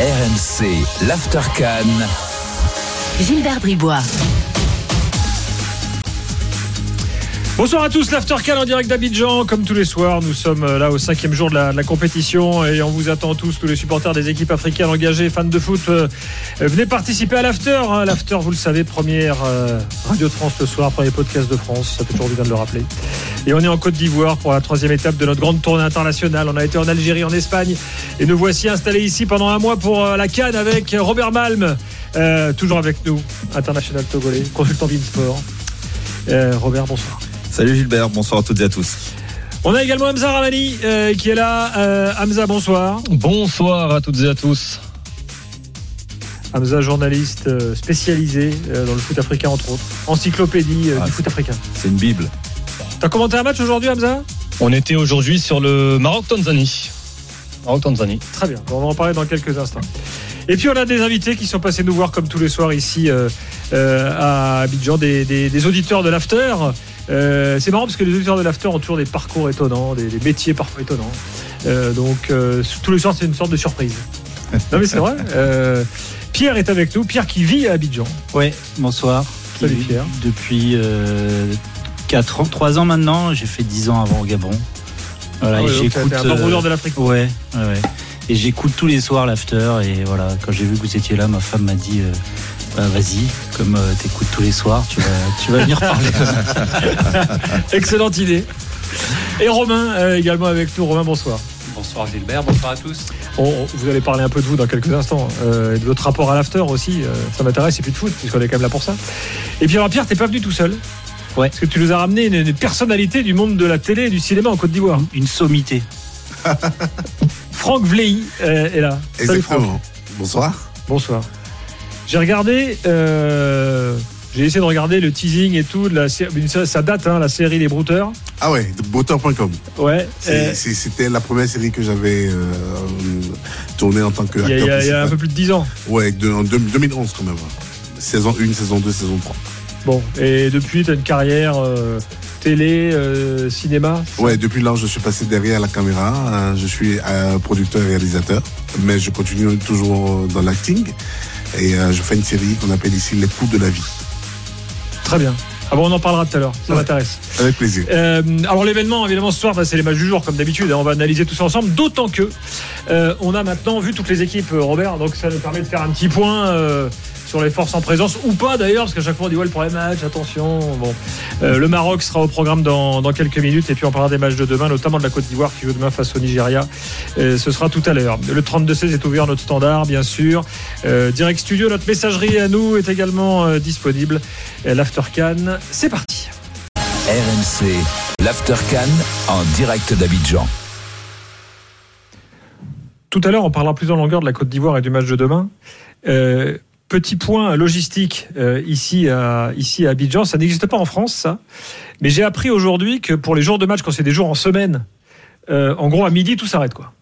RMC, l'After. Gilbert Bribois. Bonsoir à tous, l'Aftercan en direct d'Abidjan. Comme tous les soirs, nous sommes euh, là au cinquième jour de la, compétition et on vous attend tous, tous les supporters des équipes africaines engagées, fans de foot. euh, euh, venez participer à l'After. hein. L'After, vous le savez, première radio de France le soir, premier podcast de France. Ça fait toujours du bien de le rappeler. Et on est en Côte d'Ivoire pour la troisième étape de notre grande tournée internationale. On a été en Algérie, en Espagne et nous voici installés ici pendant un mois pour la Cannes avec Robert Malm, toujours avec nous, international togolais, consultant Beansport. Euh, Robert, bonsoir. Salut Gilbert, bonsoir à toutes et à tous. On a également Hamza Ramani euh, qui est là. Euh, Hamza, bonsoir. Bonsoir à toutes et à tous. Hamza, journaliste euh, spécialisé euh, dans le foot africain, entre autres. Encyclopédie euh, Ah, du foot africain. C'est une Bible. T'as commenté un match aujourd'hui, Hamza? On était aujourd'hui sur le Maroc-Tanzanie. Maroc-Tanzanie. Très bien. On va en parler dans quelques instants. Et puis on a des invités qui sont passés nous voir comme tous les soirs ici euh, à Abidjan, des, des- des auditeurs de l'after. Euh, c'est marrant parce que les auditeurs de l'after ont toujours des parcours étonnants, des, des métiers parfois étonnants. Euh, donc euh, tous les soirs c'est une sorte de surprise. Non mais c'est vrai. Euh, Pierre est avec nous. Pierre qui vit à Abidjan. Oui, bonsoir. Salut, Pierre. Depuis 4 ans, 3 ans maintenant, j'ai fait 10 ans avant au Gabon. Voilà, Ah et ouais, j'écoute. t'es un bon euh, rouleur de l'Afrique. ouais, ouais, ouais. Et j'écoute tous les soirs l'after. Et voilà, quand j'ai vu que vous étiez là, ma femme m'a dit euh, bah, vas-y, comme euh, t'écoutes tous les soirs, tu vas, tu vas venir parler. Excellente idée. Et Romain euh, également avec nous. Romain, bonsoir. Bonsoir Gilbert, bonsoir à tous. On- vous allez parler un peu de vous dans quelques instants euh, et de votre rapport à l'after aussi. euh, ça m'intéresse, et puis de foot, puisqu'on est quand même là pour ça. Et puis alors, Pierre, t'es pas venu tout seul. Ouais. Parce que tu nous as ramené une, une personnalité du monde de la télé et du cinéma en Côte d'Ivoire. Une sommité. Franck Vlehy euh, est là. Salut Franck. Exactement. Bonsoir. Bonsoir. J'ai regardé. euh, j'ai essayé de regarder le teasing et tout. De la, ça date, hein, la série Les Brouteurs. Ah ouais, de Botter.com. Ouais. C'était la première série que j'avais euh, tournée en tant Il y, a- qu'acteur il y a- il y a un peu plus de 10 ans. Ouais, de- en deux- 2011 quand même. Saison 1, saison 2, saison 3. Bon, et depuis, tu as une carrière euh, télé, euh, cinéma. Ouais, depuis là, je suis passé derrière la caméra. hein, je suis producteur et réalisateur. Mais je continue toujours dans l'acting. Et euh, je fais une série qu'on appelle ici Les coups de la vie. Très bien. Ah bon, on en parlera tout à l'heure, ça Ouais. m'intéresse. Avec plaisir. Euh, alors l'événement, évidemment, ce soir, bah, c'est les matchs du jour, comme d'habitude. hein, on va analyser tout ça ensemble, d'autant que euh, on a maintenant vu toutes les équipes, Robert, donc ça nous permet de faire un petit point euh, sur les forces en présence, ou pas d'ailleurs, parce qu'à chaque fois on dit, ouais, le premier match, attention. Bon, Euh, le Maroc sera au programme dans, dans quelques minutes, et puis on parlera des matchs de demain, notamment de la Côte d'Ivoire qui joue demain face au Nigeria. Euh, ce sera tout à l'heure. Le 32-16 est ouvert, notre standard, bien sûr. Euh, direct studio, notre messagerie à nous est également disponible. L'After Can, c'est parti. RMC, l'After Cannes en direct d'Abidjan. Tout à l'heure, on parlera plus en longueur de la Côte d'Ivoire et du match de demain. Euh, petit point logistique euh, ici, à, ici à Abidjan, ça n'existe pas en France, ça. Mais j'ai appris aujourd'hui que pour les jours de match, quand c'est des jours en semaine, euh, en gros à midi, tout s'arrête quoi.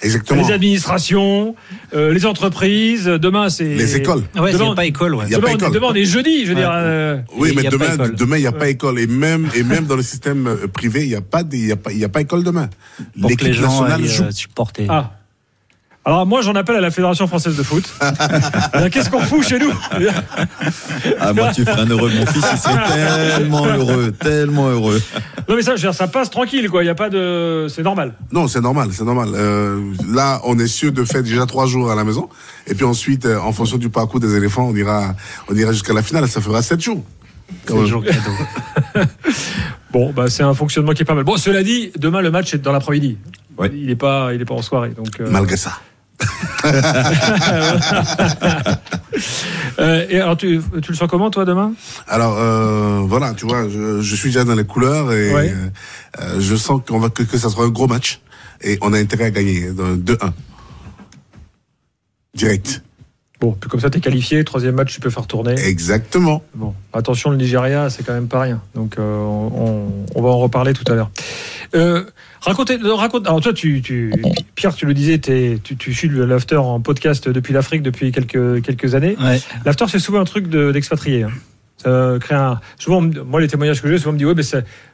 Exactement. Les administrations, euh, les entreprises. Demain, c'est Les écoles. Ouais, il n'y Demain, a pas école. Ouais. Il y a Demain, pas on- école. demain, on est jeudi, je veux Ouais. dire. euh, Oui, mais demain, demain, il n'y a pas école. Et même, et même dans le système privé, il n'y a, pas il y a, pas- il y a pas école demain. L'équipe nationale joue. euh, supporter. Ah. Alors moi, j'en appelle à la Fédération française de foot. Alors, Qu'est-ce qu'on fout chez nous Ah, moi, tu ferais un heureux. Mon fils, il serait tellement heureux, tellement heureux. Non mais ça, je veux dire, ça passe tranquille, quoi. Il y a pas de, c'est normal. Non, c'est normal, c'est normal. Euh, là, on est sûr de faire déjà trois jours à la maison. Et puis ensuite, euh, en fonction du parcours des éléphants, on ira, on ira jusqu'à la finale. Ça fera sept jours. C'est le jour cadeau. Bon, bah, c'est un fonctionnement qui est pas mal. Bon, cela dit, demain le match est dans l'après-midi. Ouais. Il n'est pas, il est pas en soirée. Donc, euh, Malgré ça. Euh, et alors, tu, tu le sens comment, toi, demain? Alors euh, voilà, tu vois, je, je suis déjà dans les couleurs et Ouais. euh, je sens qu'on va que, que ça sera un gros match et on a intérêt à gagner euh, 2-1 direct. Bon, puis comme ça, tu es qualifié. Troisième match, tu peux faire tourner. Exactement. Bon, attention, le Nigeria, c'est quand même pas rien. Donc, euh, on, on va en reparler tout à l'heure. Euh, racontez, euh, raconte. Alors, toi, tu, tu, Pierre, tu le disais, t'es- tu, tu suis l'after en podcast depuis l'Afrique depuis quelques, quelques années. Ouais. L'after, c'est souvent un truc de- d'expatrié. hein. Ça crée un. Souvent, moi, les témoignages que j'ai, souvent, on me dit Ouais, mais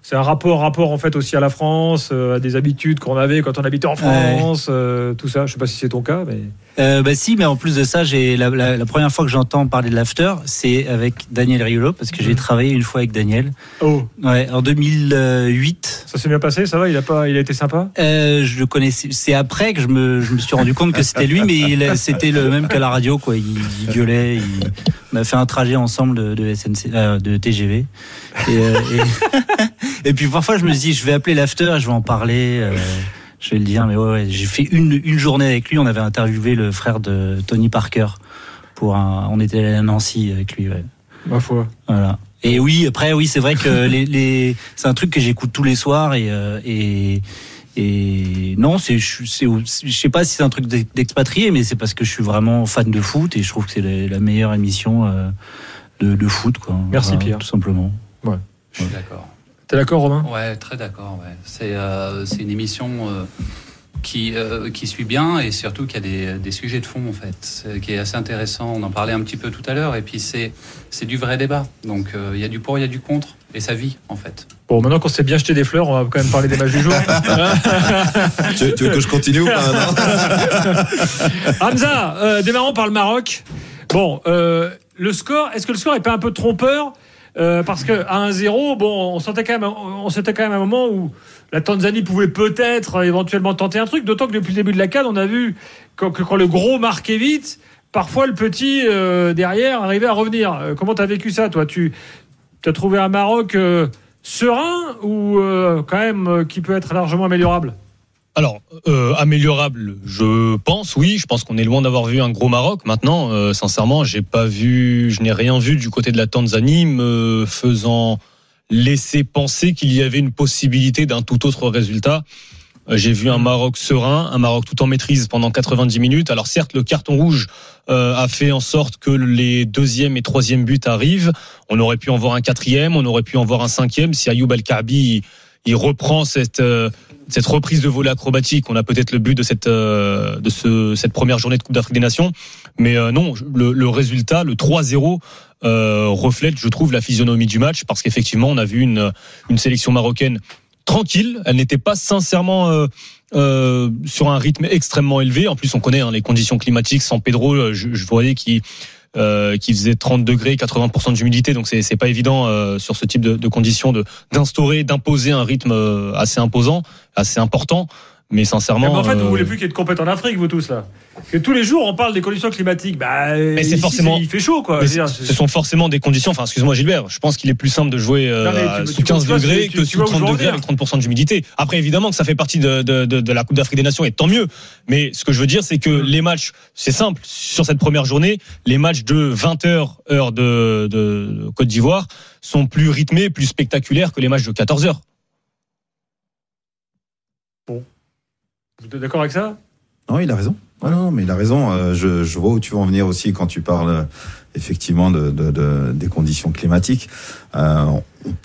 c'est- un rapport, rapport en fait aussi à la France, euh, à des habitudes qu'on avait quand on habitait en France, euh, tout ça. Je sais pas si c'est ton cas, mais Euh, bah si, mais en plus de ça, j'ai la, la- la première fois que j'entends parler de l'after, c'est avec Daniel Riolo parce que j'ai travaillé une fois avec Daniel. oh, Ouais, en 2008. ça s'est bien passé, ça va? Il a pas, il a été sympa? Je le connaissais. C'est après que je me, je me suis rendu compte que c'était lui, mais c'était le même qu'à la radio, quoi. Il, il gueulait. il- on a fait un trajet ensemble de, de SNC, de TGV. Et, et, et puis parfois, je me dis, je vais appeler l'after, et je vais en parler. euh, je vais le dire, mais ouais, ouais, j'ai fait une, une journée avec lui. On avait interviewé le frère de Tony Parker pour un. On était allé à Nancy avec lui. Ouais. Ma foi. Voilà. Et oui, après, oui, c'est vrai que les, les... c'est un truc que j'écoute tous les soirs et euh, et et non, c'est je c'est- je sais pas si c'est un truc d'ex- d'expatrié, mais c'est parce que je suis vraiment fan de foot et je trouve que c'est la, la meilleure émission euh, de, de foot, quoi. Merci, Pierre. tout simplement. Je suis d'accord. T'es d'accord, Romain? Ouais, très d'accord. Ouais. C'est euh, c'est une émission euh, qui, euh, qui suit bien et surtout qui a des, des sujets de fond, en fait, qui est assez intéressant. On en parlait un petit peu tout à l'heure. Et puis, c'est c'est du vrai débat. Donc, euh, il y a du pour, il y a du contre. Et ça vit, en fait. Bon, maintenant qu'on s'est bien jeté des fleurs, on va quand même parler des matchs du jour. Tu, tu veux que je continue ou pas non? Hamza, euh, démarrons par le Maroc. Bon, euh, le score, est-ce que le score est pas un peu trompeur? Euh, Parce que à 1-0, bon, on sentait quand même, on quand même un moment où la Tanzanie pouvait peut-être euh, éventuellement tenter un truc. D'autant que depuis le début de la CAN, on a vu que quand le gros marquait vite, parfois le petit euh, derrière arrivait à revenir. Comment t'as vécu ça, toi? Tu as trouvé un Maroc serein ou quand même qui peut être largement améliorable? Alors, euh, améliorable, je pense, oui. Je pense qu'on est loin d'avoir vu un gros Maroc. Maintenant, euh, sincèrement, j'ai pas vu, je n'ai rien vu du côté de la Tanzanie me faisant laisser penser qu'il y avait une possibilité d'un tout autre résultat. Euh, J'ai vu un Maroc serein, un Maroc tout en maîtrise pendant 90 minutes. Alors certes, le carton rouge euh, a fait en sorte que les deuxième et troisième buts arrivent. On aurait pu en voir un quatrième, on aurait pu en voir un cinquième si Ayoub il, il reprend cette euh, cette reprise de volet acrobatique. On a peut-être le but de cette euh, de ce cette première journée de Coupe d'Afrique des Nations, mais euh, non, le, le résultat, le 3-0 euh, reflète, je trouve, la physionomie du match parce qu'effectivement, on a vu une une sélection marocaine tranquille. Elle n'était pas sincèrement euh, euh, sur un rythme extrêmement élevé. En plus, on connaît hein, les conditions climatiques. Sans Pedro, euh, je, je voyais qui euh, qui faisait 30 degrés, 80% d'humidité, donc c'est pas évident euh, sur ce type de, de conditions de d'instaurer, d'imposer un rythme euh, assez imposant, assez important. Mais sincèrement, ben, en fait, vous euh, voulez plus qu'il y ait de compète en Afrique, vous tous là. Que tous les jours, on parle des conditions climatiques. Bah, c'est ici, forcément- Il fait chaud, quoi. mais dire, ce sont forcément des conditions. Enfin, excuse-moi Gilbert, je pense qu'il est plus simple de jouer euh, Non, mais tu- à- tu- sous tu 15 vois, degrés que sous vois où je 30 veux en degrés avec 30% d'humidité. Après, évidemment que ça fait partie de, de, de, de la Coupe d'Afrique des Nations et tant mieux. Mais ce que je veux dire, c'est que Mm. les matchs, c'est simple. Sur cette première journée, les matchs de 20h heure de, de Côte d'Ivoire sont plus rythmés, plus spectaculaires que les matchs de 14h. Vous êtes d'accord avec ça? Non, il a raison. Non, mais il a raison. Euh, je, vois où tu veux en venir aussi quand tu parles effectivement de, de- de- des conditions climatiques. Euh,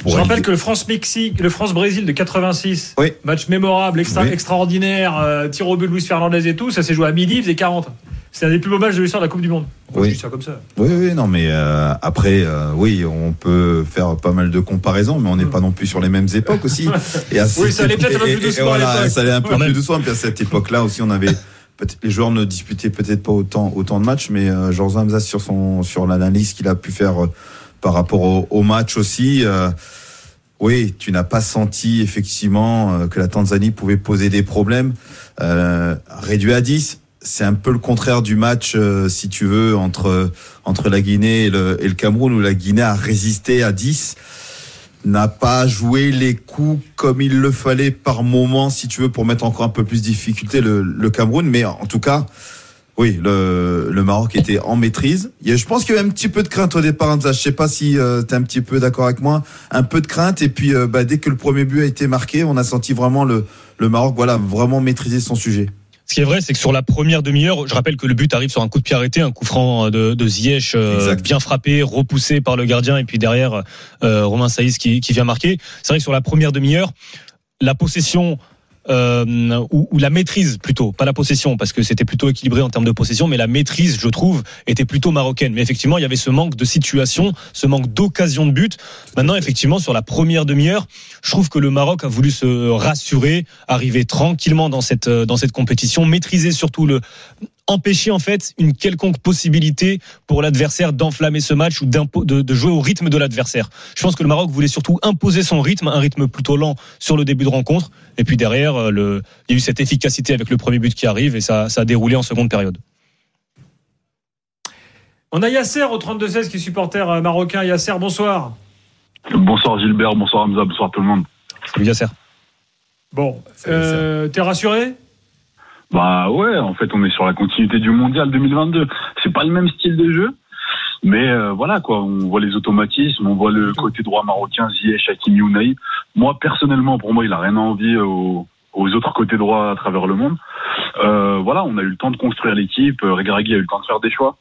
Je rappelle que le France-Mexique, le France-Brésil de 86, Oui. match mémorable, extra, Oui. extraordinaire, euh, tir au but de Luis Fernandez et tout, ça s'est joué à midi, il faisait 40. C'est un des plus beaux matchs de l'histoire de la Coupe du Monde. Oui. Ça comme ça. Oui, oui, non, mais euh, après, euh, oui, on peut faire pas mal de comparaisons, mais on n'est pas non plus sur les mêmes époques aussi. Et à Oui, ça allait peut-être un peu plus doucement voilà, ça allait un peu plus doucement. Puis à cette époque-là aussi, on avait peut-être les joueurs ne disputaient peut-être pas autant autant de matchs, mais euh, Georges Hamza sur son sur l'analyse qu'il a pu faire par rapport au, match aussi. euh, oui, tu n'as pas senti effectivement euh, que la Tanzanie pouvait poser des problèmes. Euh, réduit à 10, c'est un peu le contraire du match, euh, si tu veux, entre, entre la Guinée et le, Cameroun, où la Guinée a résisté à 10, n'a pas joué les coups comme il le fallait par moment, si tu veux, pour mettre encore un peu plus de difficulté le Cameroun. Mais en tout cas, oui, le, le Maroc était en maîtrise. Il y a- je pense qu'il y a un petit peu de crainte au départ, Hamza. Je sais pas si tu es un petit peu d'accord avec moi. Un peu de crainte. Et puis, euh, bah, dès que le premier but a été marqué, on a senti vraiment le, le Maroc, voilà, vraiment maîtriser son sujet. Ce qui est vrai, c'est que sur la première demi-heure, je rappelle que le but arrive sur un coup de pied arrêté, un coup franc de, de Ziyech, euh, bien frappé, repoussé par le gardien, et puis derrière euh, Romain Saïs qui, qui vient marquer. C'est vrai que sur la première demi-heure, la possession euh, ou, la maîtrise plutôt, pas la possession, parce que c'était plutôt équilibré en termes de possession, mais la maîtrise, je trouve, était plutôt marocaine. Mais effectivement, il y avait ce manque de situation, ce manque d'occasion de but. Maintenant, effectivement, sur la première demi-heure, je trouve que le Maroc a voulu se rassurer, arriver tranquillement dans cette euh, dans cette compétition, maîtriser surtout le empêcher en fait une quelconque possibilité pour l'adversaire d'enflammer ce match ou de, de jouer au rythme de l'adversaire. Je pense que le Maroc voulait surtout imposer son rythme, un rythme plutôt lent sur le début de rencontre. Et puis derrière, euh, le, il y a eu cette efficacité avec le premier but qui arrive et ça, ça a déroulé en seconde période. On a Yasser au 32-16 qui est supporter euh, marocain. Yasser, bonsoir. Bonsoir Gilbert, bonsoir Hamza, bonsoir tout le monde. Salut Yasser. Bon, euh, t'es rassuré? Bah ouais, en fait on est sur la continuité du mondial 2022. C'est pas le même style de jeu, mais euh, voilà quoi, on voit les automatismes, on voit le côté droit marocain, Ziyech, Hakimi, Ounaï. Moi personnellement, pour moi, il a rien à envier aux, aux autres côtés droits à travers le monde. Euh, voilà, on a eu le temps de construire l'équipe, euh, Regragui a eu le temps de faire des choix.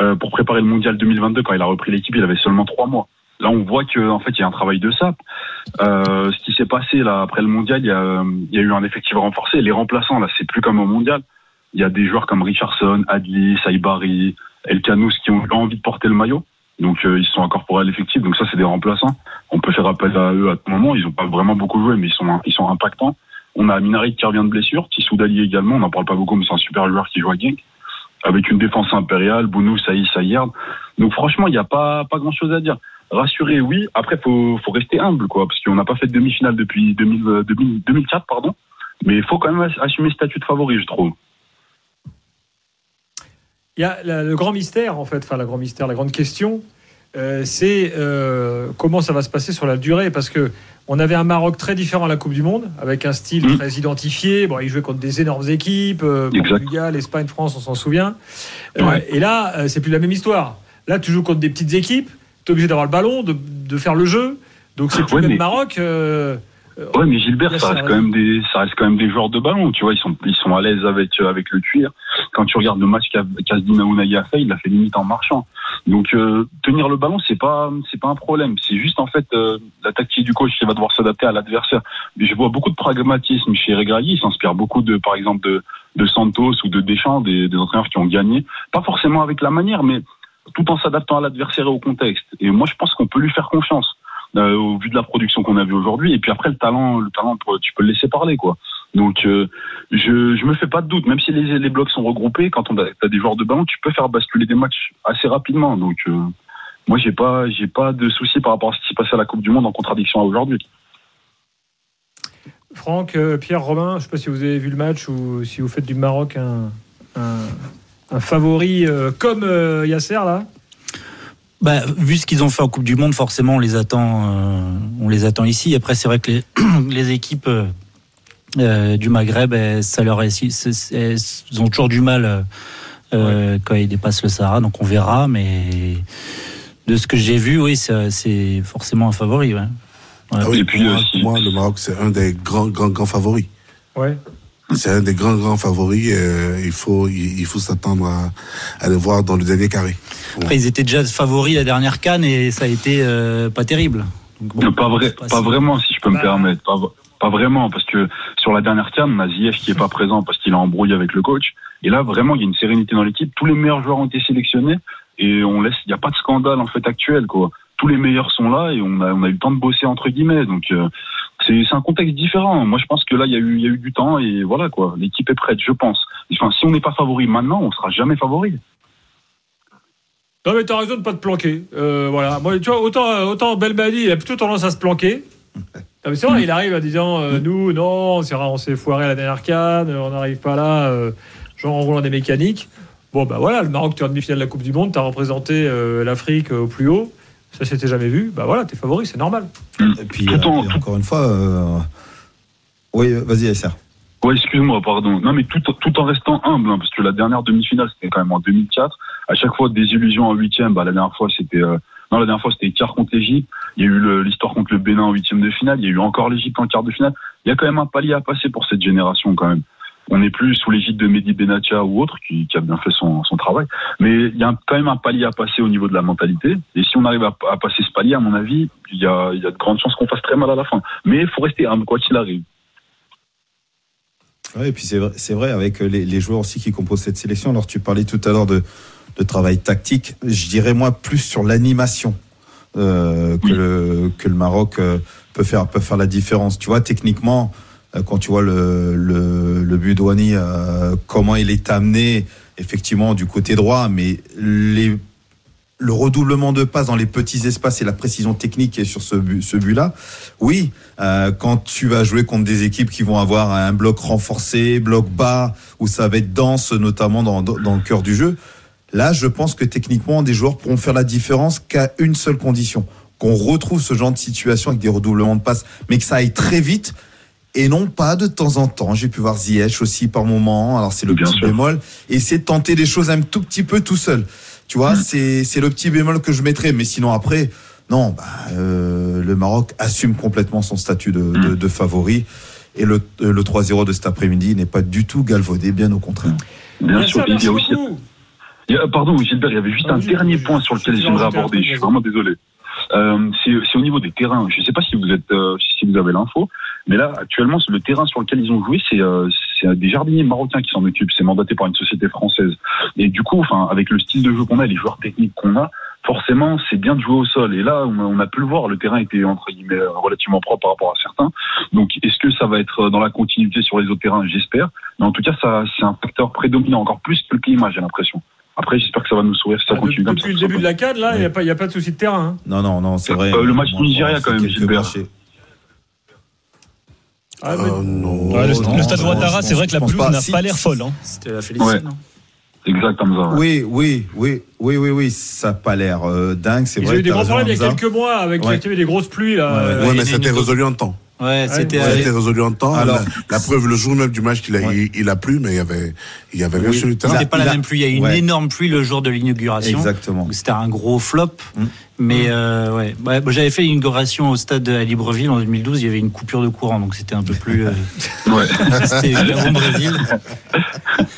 Euh, pour préparer le mondial 2022, quand il a repris l'équipe, il avait seulement trois mois. Là, on voit que en fait, il y a un travail de sape. Euh, ce qui s'est passé là après le mondial, il y, a, eu un effectif renforcé. Les remplaçants, là, c'est plus comme au mondial. Il y a des joueurs comme Richardson, Adli, Saibari, El Canous qui ont envie de porter le maillot. Donc, euh, ils sont incorporés à l'effectif. Donc, ça, c'est des remplaçants. On peut faire appel à eux à tout moment. Ils n'ont pas vraiment beaucoup joué, mais ils sont, ils sont impactants. On a Minarit qui revient de blessure, Tissou Dali également. On n'en parle pas beaucoup, mais c'est un super joueur qui joue à Genk. Avec une défense impériale, Bounou, Saïs, Sayerd. Donc, franchement, il n'y a pas, pas grand chose à dire. Rassuré, oui. Après, faut, faut rester humble, quoi, parce qu'on n'a pas fait de demi-finale depuis 2000, euh, 2000 2004, pardon. Mais il faut quand même assumer le statut de favori, je trouve. Il y a la- le grand mystère, en fait, enfin, la grand mystère, la grande question, euh, c'est euh, comment ça va se passer sur la durée. Parce que on avait un Maroc très différent à la Coupe du Monde, avec un style Mhm. très identifié. Bon, ils jouaient contre des énormes équipes, euh. Portugal, Espagne, France, on s'en souvient. Euh, Ouais. Et là, c'est plus la même histoire. Là, tu joues contre des petites équipes, tu es obligé d'avoir le ballon, de, de faire le jeu. Donc, c'est plus Ouais, le même mais- Maroc. euh, Ouais, mais Gilbert, ça reste quand même des, ça reste quand même des joueurs de ballon, tu vois. Ils sont, ils sont à l'aise avec, euh, avec le cuir. Quand tu regardes le match qu'a- qu'Asdin Aounaï a fait, il l'a fait limite en marchant. Donc, euh, tenir le ballon, c'est pas, c'est pas un problème. C'est juste, en fait, euh, la tactique du coach qui va devoir s'adapter à l'adversaire. Mais je vois beaucoup de pragmatisme chez Regragui. Il s'inspire beaucoup de, par exemple, de, de Santos ou de Deschamps, des, des entraîneurs qui ont gagné. Pas forcément avec la manière, mais tout en s'adaptant à l'adversaire et au contexte. Et moi, je pense qu'on peut lui faire confiance euh, au vu de la production qu'on a vue aujourd'hui. Et puis après, le talent, le talent, tu peux le laisser parler, quoi. Donc, euh, je, je me fais pas de doute. Même si les, les blocs sont regroupés, quand on a t'as des joueurs de ballon, tu peux faire basculer des matchs assez rapidement. Donc, euh, moi, j'ai pas, j'ai pas de soucis par rapport à ce qui s'est passé à la Coupe du Monde en contradiction à aujourd'hui. Franck, Pierre, Romain, je ne sais pas si vous avez vu le match ou si vous faites du Maroc un- un favori euh, comme euh, Yasser, là? Bah, vu ce qu'ils ont fait en Coupe du Monde, forcément, on les attend, euh, on les attend ici. Après, c'est vrai que les, les équipes du Maghreb, elles, ça leur est, elles ont toujours du mal quand ils dépassent le Sahara. Donc, on verra. Mais de ce que j'ai vu, oui, c'est forcément un favori. Ouais. Ouais. Ah oui, Et puis, pour moi, euh, moi, le Maroc, c'est un des grands, grands, grands favoris. Ouais. C'est un des grands, grands favoris. euh, il faut, il, il faut s'attendre à, à le voir dans le dernier carré. Après, ils étaient déjà favoris la dernière canne et ça a été euh, pas terrible. Donc, bon, pas vrai, pas, si- vraiment, si je peux Bah. me permettre. Pas, pas vraiment, parce que sur la dernière canne, on a Ziyech qui est pas présent parce qu'il a embrouillé avec le coach. Et là, vraiment, il y a une sérénité dans l'équipe. Tous les meilleurs joueurs ont été sélectionnés et on laisse, il n'y a pas de scandale en fait actuel, quoi. Tous les meilleurs sont là et on a, on a eu le temps de bosser entre guillemets. Donc euh, c'est un contexte différent. Moi, je pense que là, il y a eu, il y a eu du temps et voilà quoi. L'équipe est prête, je pense. Enfin, si on n'est pas favori maintenant, on sera jamais favori. Non, mais t'as raison de pas te planquer. Euh, voilà. Moi, tu vois, autant, autant Belmadi, il a plutôt tendance à se planquer. Non, mais c'est vrai, il arrive en disant euh, Nous, non, c'est rare, on s'est foiré à la dernière canne, on n'arrive pas là, euh, genre en roulant des mécaniques. Bon, bah voilà, le Maroc, tu es en demi-finale de la Coupe du Monde, tu as représenté euh, l'Afrique euh, au plus haut. Ça s'était jamais vu. Bah voilà, t'es favori, c'est normal. Et puis, euh, en- puis encore une fois, euh, oui, vas-y, Yasser. Ouais, excuse-moi, pardon. Non, mais tout, tout en restant humble, hein, parce que la dernière demi-finale, c'était quand même en 2004. À chaque fois, des illusions en huitième. Bah, la dernière fois, c'était, euh, non, la dernière fois, c'était quart contre l'Égypte. Il y a eu l'histoire contre le Bénin en huitième de finale. Il y a eu encore l'Égypte en quart de finale. Il y a quand même un palier à passer pour cette génération, quand même. On n'est plus sous l'égide de Mehdi Benatia ou autre, qui, qui a bien fait son, son travail. Mais il y a quand même un palier à passer au niveau de la mentalité. Et si on arrive à, à passer ce palier, à mon avis, il y a, il y a de grandes chances qu'on fasse très mal à la fin. Mais il faut rester humble, quoi qu'il arrive. Ouais, et puis c'est vrai, vrai avec les, les joueurs aussi qui composent cette sélection. Alors tu parlais tout à l'heure de, de travail tactique. Je dirais moi plus sur l'animation euh, que, le, que le Maroc euh, peut faire peut faire la différence. Tu vois techniquement quand tu vois le le, le but de Ouani, euh, comment il est amené effectivement du côté droit, mais les le redoublement de passes dans les petits espaces et la précision technique sur ce but, ce but-là, oui, euh, quand tu vas jouer contre des équipes qui vont avoir un bloc renforcé, bloc bas, où ça va être dense, notamment dans, dans le cœur du jeu, là, je pense que techniquement, des joueurs pourront faire la différence qu'à une seule condition, qu'on retrouve ce genre de situation avec des redoublements de passes, mais que ça aille très vite. Et non pas de temps en temps. J'ai pu voir Ziyech aussi par moment. Alors c'est le Bien petit sûr. bémol. Et essayer de tenter des choses un tout petit peu tout seul. Tu vois, c'est c'est le petit bémol que je mettrais. Mais sinon après, non, bah, euh, le Maroc assume complètement son statut de, de, de favori. Et le, euh, le 3-0 de cet après-midi n'est pas du tout galvaudé, bien au contraire. Bien Merci, sûr, il y a aussi. beaucoup. il y a- pardon, Gilbert, il y avait juste Ah, un oui, dernier oui, point sur lequel je- j'aimerais aborder. Je suis vraiment désolé. Euh, c'est c'est au niveau des terrains. Je ne sais pas si vous êtes, euh, si vous avez l'info, mais là actuellement, le terrain sur lequel ils ont joué, c'est euh, c'est des jardiniers marocains qui s'en occupent. C'est mandaté par une société française. Et du coup, enfin, avec le style de jeu qu'on a, les joueurs techniques qu'on a, forcément, c'est bien de jouer au sol. Et là, on a, on a pu le voir, le terrain était entre guillemets euh, relativement propre par rapport à certains. Donc, est-ce que ça va être dans la continuité sur les autres terrains? J'espère. Mais en tout cas, ça, c'est un facteur prédominant encore plus que le climat, j'ai l'impression. Après, j'espère que ça va nous sourire si ça Ah, continue comme ça. depuis le début de la CAD, là, il n'y a, Oui. pas- il y a pas de souci de terrain. hein. Non, non, non, c'est vrai. Euh, le match Moi, Nigeria, quand même, Gilbert. Ah, mais- Euh, non. Ouais, le, non, le stade Ouattara, c'est vrai que la pelouse n'a pas l'air folle. hein. C'était la Félicie, Ouais. non Exact, comme ça. ouais. Oui, oui, oui, oui, oui, oui, ça n'a pas l'air euh, dingue, c'est vrai. ont eu des gros problèmes il y a quelques mois avec Ouais. il y avait des grosses pluies. Là. Ouais, ouais. Euh, Ouais, mais a c'était résolu en temps. Ouais, c'était. Ouais, Ça a avec- été résolu en temps. Alors- la, la preuve, le jour même du match, qu'il a, Ouais. il, il a plu, mais il y avait, il y avait rien Oui. sur le terrain. Il a- C'était pas il la a- même pluie. Il y a eu une Ouais. énorme pluie le jour de l'inauguration. Exactement. C'était un gros flop. Mm. Mais euh, ouais, Ouais, bon, j'avais fait l'inauguration au stade à Libreville en 2012. Il y avait une coupure de courant, donc c'était un peu plus. euh, Ouais. c'était Brésil.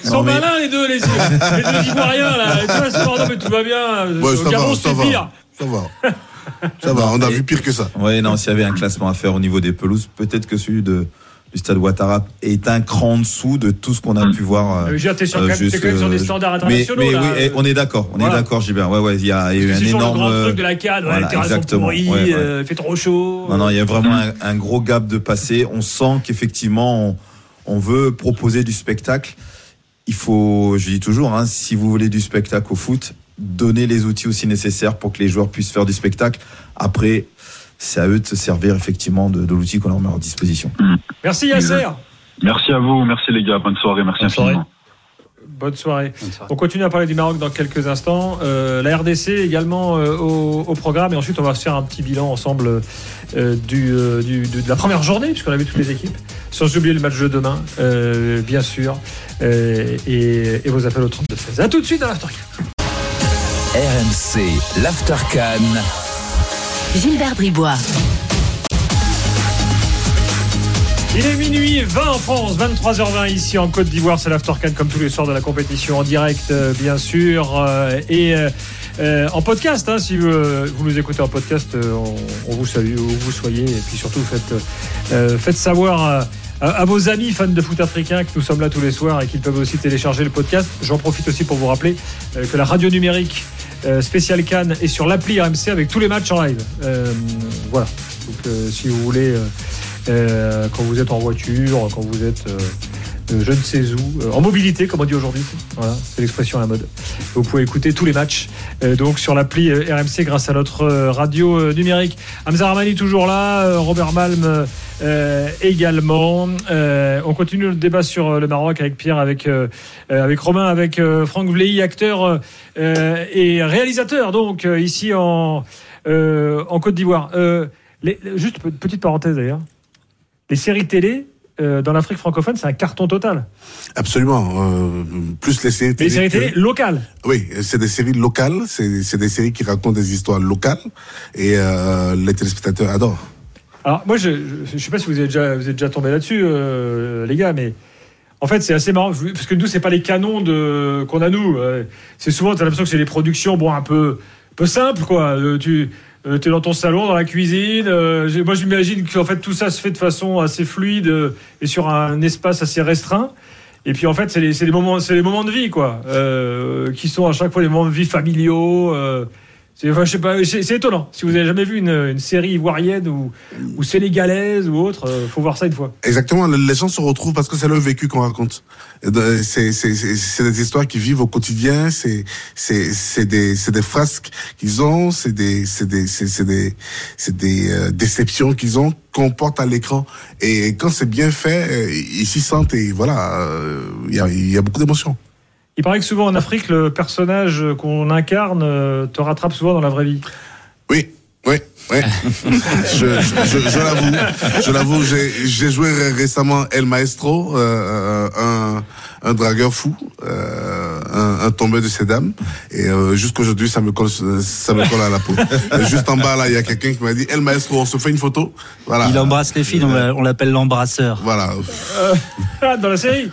Ils sont mais- malins les deux, les, les deux Ivoiriens là. Tu vois, c'est mais tout va bien. Ouais, Au Gabon, va, ça c'était va. pire. Ça va. Ça va, on a Et- vu pire que ça. Ouais, non, s'il y avait un classement à faire au niveau des pelouses, peut-être que celui de, du stade Ouattara est un cran en dessous de tout ce qu'on a pu voir. euh, Euh, sur- euh, quand même- t'es juste, quand même sur des standards mais, internationaux. mais là. oui, eh, on est d'accord, on Voilà. est d'accord, Gilbert. Ouais, ouais, il y a, il y a eu un C'est sur le énorme. grand euh, truc de la CAD, ouais, voilà, sont exactement. pourris, Ouais, ouais. euh, il fait trop chaud. Non, non, il y a vraiment un, un gros gap de passé. On sent qu'effectivement, on, on veut proposer du spectacle. Il faut, je dis toujours, hein, si vous voulez du spectacle au foot, donnez les outils aussi nécessaires pour que les joueurs puissent faire du spectacle. Après, c'est à eux de se servir effectivement de, de l'outil qu'on leur met à leur disposition. Merci Yasser. Merci à vous, merci les gars, bonne soirée, merci Bonne soirée. Bonne soirée. Bonne soirée. On continue à parler du Maroc dans quelques instants. Euh, la RDC également euh, au, au programme. Et ensuite, on va se faire un petit bilan ensemble euh, du, euh, du- de, de la première journée, puisqu'on a vu toutes les équipes. Sans oublier le match de demain, euh, bien sûr. Euh, et, et vos appels au 32 16. A tout de suite dans l'After RMC, l'Aftercan. Gilbert Bribois. Il est minuit 20 en France, 23h20 ici en Côte d'Ivoire. C'est l'Aftercan comme tous les soirs de la compétition en direct, euh, bien sûr. euh, et euh, euh, en podcast, hein, si vous, euh, vous nous écoutez en podcast, euh, on, on vous salue où vous soyez. Et puis surtout, faites, euh, faites savoir à, vos amis fans de foot africain que nous sommes là tous les soirs et qu'ils peuvent aussi télécharger le podcast. J'en profite aussi pour vous rappeler euh, que la radio numérique euh, spéciale Cannes est sur l'appli RMC avec tous les matchs en live. Euh, voilà. Donc euh, si vous voulez. euh, quand vous êtes en voiture, quand vous êtes euh, je ne sais où, euh, en mobilité comme on dit aujourd'hui. Voilà, c'est l'expression à la mode. Vous pouvez écouter tous les matchs euh, donc sur l'appli euh, RMC grâce à notre euh, radio euh, numérique. Hamza Ramani toujours là, euh, Robert Malm euh, également. Euh, on continue le débat sur euh, le Maroc avec Pierre, avec euh, euh, avec Romain, avec euh, Franck Vlehy, acteur euh, et réalisateur donc euh, ici en euh, en Côte d'Ivoire. Euh, juste pe- petite parenthèse d'ailleurs. Les séries télé euh, dans l'Afrique francophone, c'est un carton total. Absolument. euh, plus les séries télé. les séries que- télé locales. Oui, c'est des séries locales, c'est des séries qui racontent des histoires locales et euh, les téléspectateurs adorent. Alors moi, je ne sais pas si vous êtes déjà, vous êtes déjà tombé là-dessus, les gars, mais en fait, c'est assez marrant parce que nous, c'est pas les canons de qu'on a nous. C'est souvent, tu as l'impression que c'est des productions, bon, un peu, un peu simples, quoi. Euh, tu t'es dans ton salon, dans la cuisine. euh, moi, j'imagine qu'en fait tout ça se fait de façon assez fluide euh, et sur un espace assez restreint. Et puis en fait, c'est les, les moments, les moments de vie, quoi, euh, qui sont à chaque fois des moments de vie familiaux. C'est, étonnant. Si vous avez jamais vu une, série ivoirienne ou, ou sénégalaise ou autre, euh, faut voir ça une fois. Exactement, le- les gens se retrouvent parce que c'est leur vécu qu'on raconte. C'est des histoires qu'ils vivent au quotidien, c'est des frasques qu'ils ont, c'est des euh, déceptions qu'ils ont qu'on porte à l'écran. Et quand c'est bien fait, euh, ils s'y sentent et voilà, il y a y a beaucoup d'émotions. Il paraît que souvent en Afrique, le personnage qu'on incarne euh, te rattrape souvent dans la vraie vie. Oui, oui, oui. je, je, je, je l'avoue, je l'avoue, j'ai, joué ré- récemment El Maestro, euh, un, un dragueur fou, euh, un, un tombeur de ces dames. Et euh, jusqu'aujourd'hui, ça me colle, ça me colle à la peau. Et juste en bas là, il y a quelqu'un qui m'a dit El Maestro, on se fait une photo. Voilà. Il embrasse les filles, on l'a- on l'appelle l'embrasseur. Voilà. Dans la série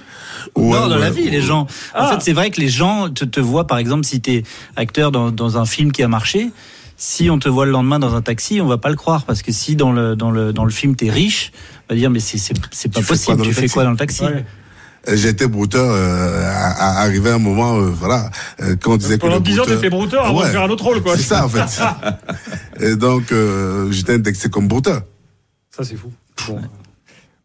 Ouais, non, dans ouais. la vie, les gens. En Ah. fait, c'est vrai que les gens te, te voient, par exemple, si tu es acteur dans, dans un film qui a marché, si on te voit le lendemain dans un taxi, on va pas le croire. Parce que si dans le, dans le, dans le film, tu es riche, on va dire, mais c'est pas Tu fais possible, dans tu fais taxi quoi dans le taxi? Ouais. J'ai été brouteur, euh, à, à arriver un moment, euh, voilà, euh, quand on disait Pendant que le 10 ans, t'étais brouteur avant Ouais. de faire un autre rôle, quoi. C'est ça, en fait. Et donc, euh, j'étais indexé comme brouteur. Ça, c'est fou. Bon.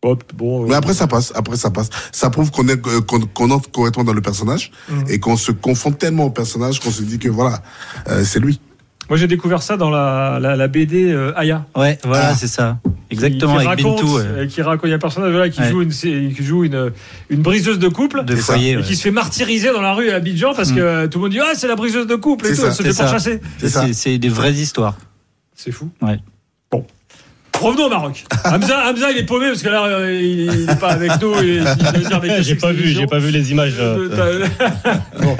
Bon, bon, Mais après, ça passe. Après, ça passe. Ça prouve qu'on est, euh, qu'on, qu'on entre correctement dans le personnage Mhm. et qu'on se confond tellement au personnage qu'on se dit que voilà, euh, c'est lui. Moi, j'ai découvert ça dans la, la, la BD euh, Aya. Ouais, voilà, Ah. c'est ça. Exactement, qui, qui avec raconte, Bintou. ouais. qui raconte, il y a un personnage voilà, qui Ouais. joue, une, qui joue une, une briseuse de couple. De foyer. Et ouais. qui se fait martyriser dans la rue à Abidjan parce Mm. que tout le monde dit Ah, c'est la briseuse de couple et C'est tout, ça, elle se c'est fait ça. pourchasser. C'est ça. C'est c'est des vraies histoires. C'est fou. Ouais. Revenons au Maroc. Hamza, Hamza, il est paumé parce que là, euh, il n'est pas avec nous. J'ai pas vu, j'ai pas vu les images euh, Euh, Bon.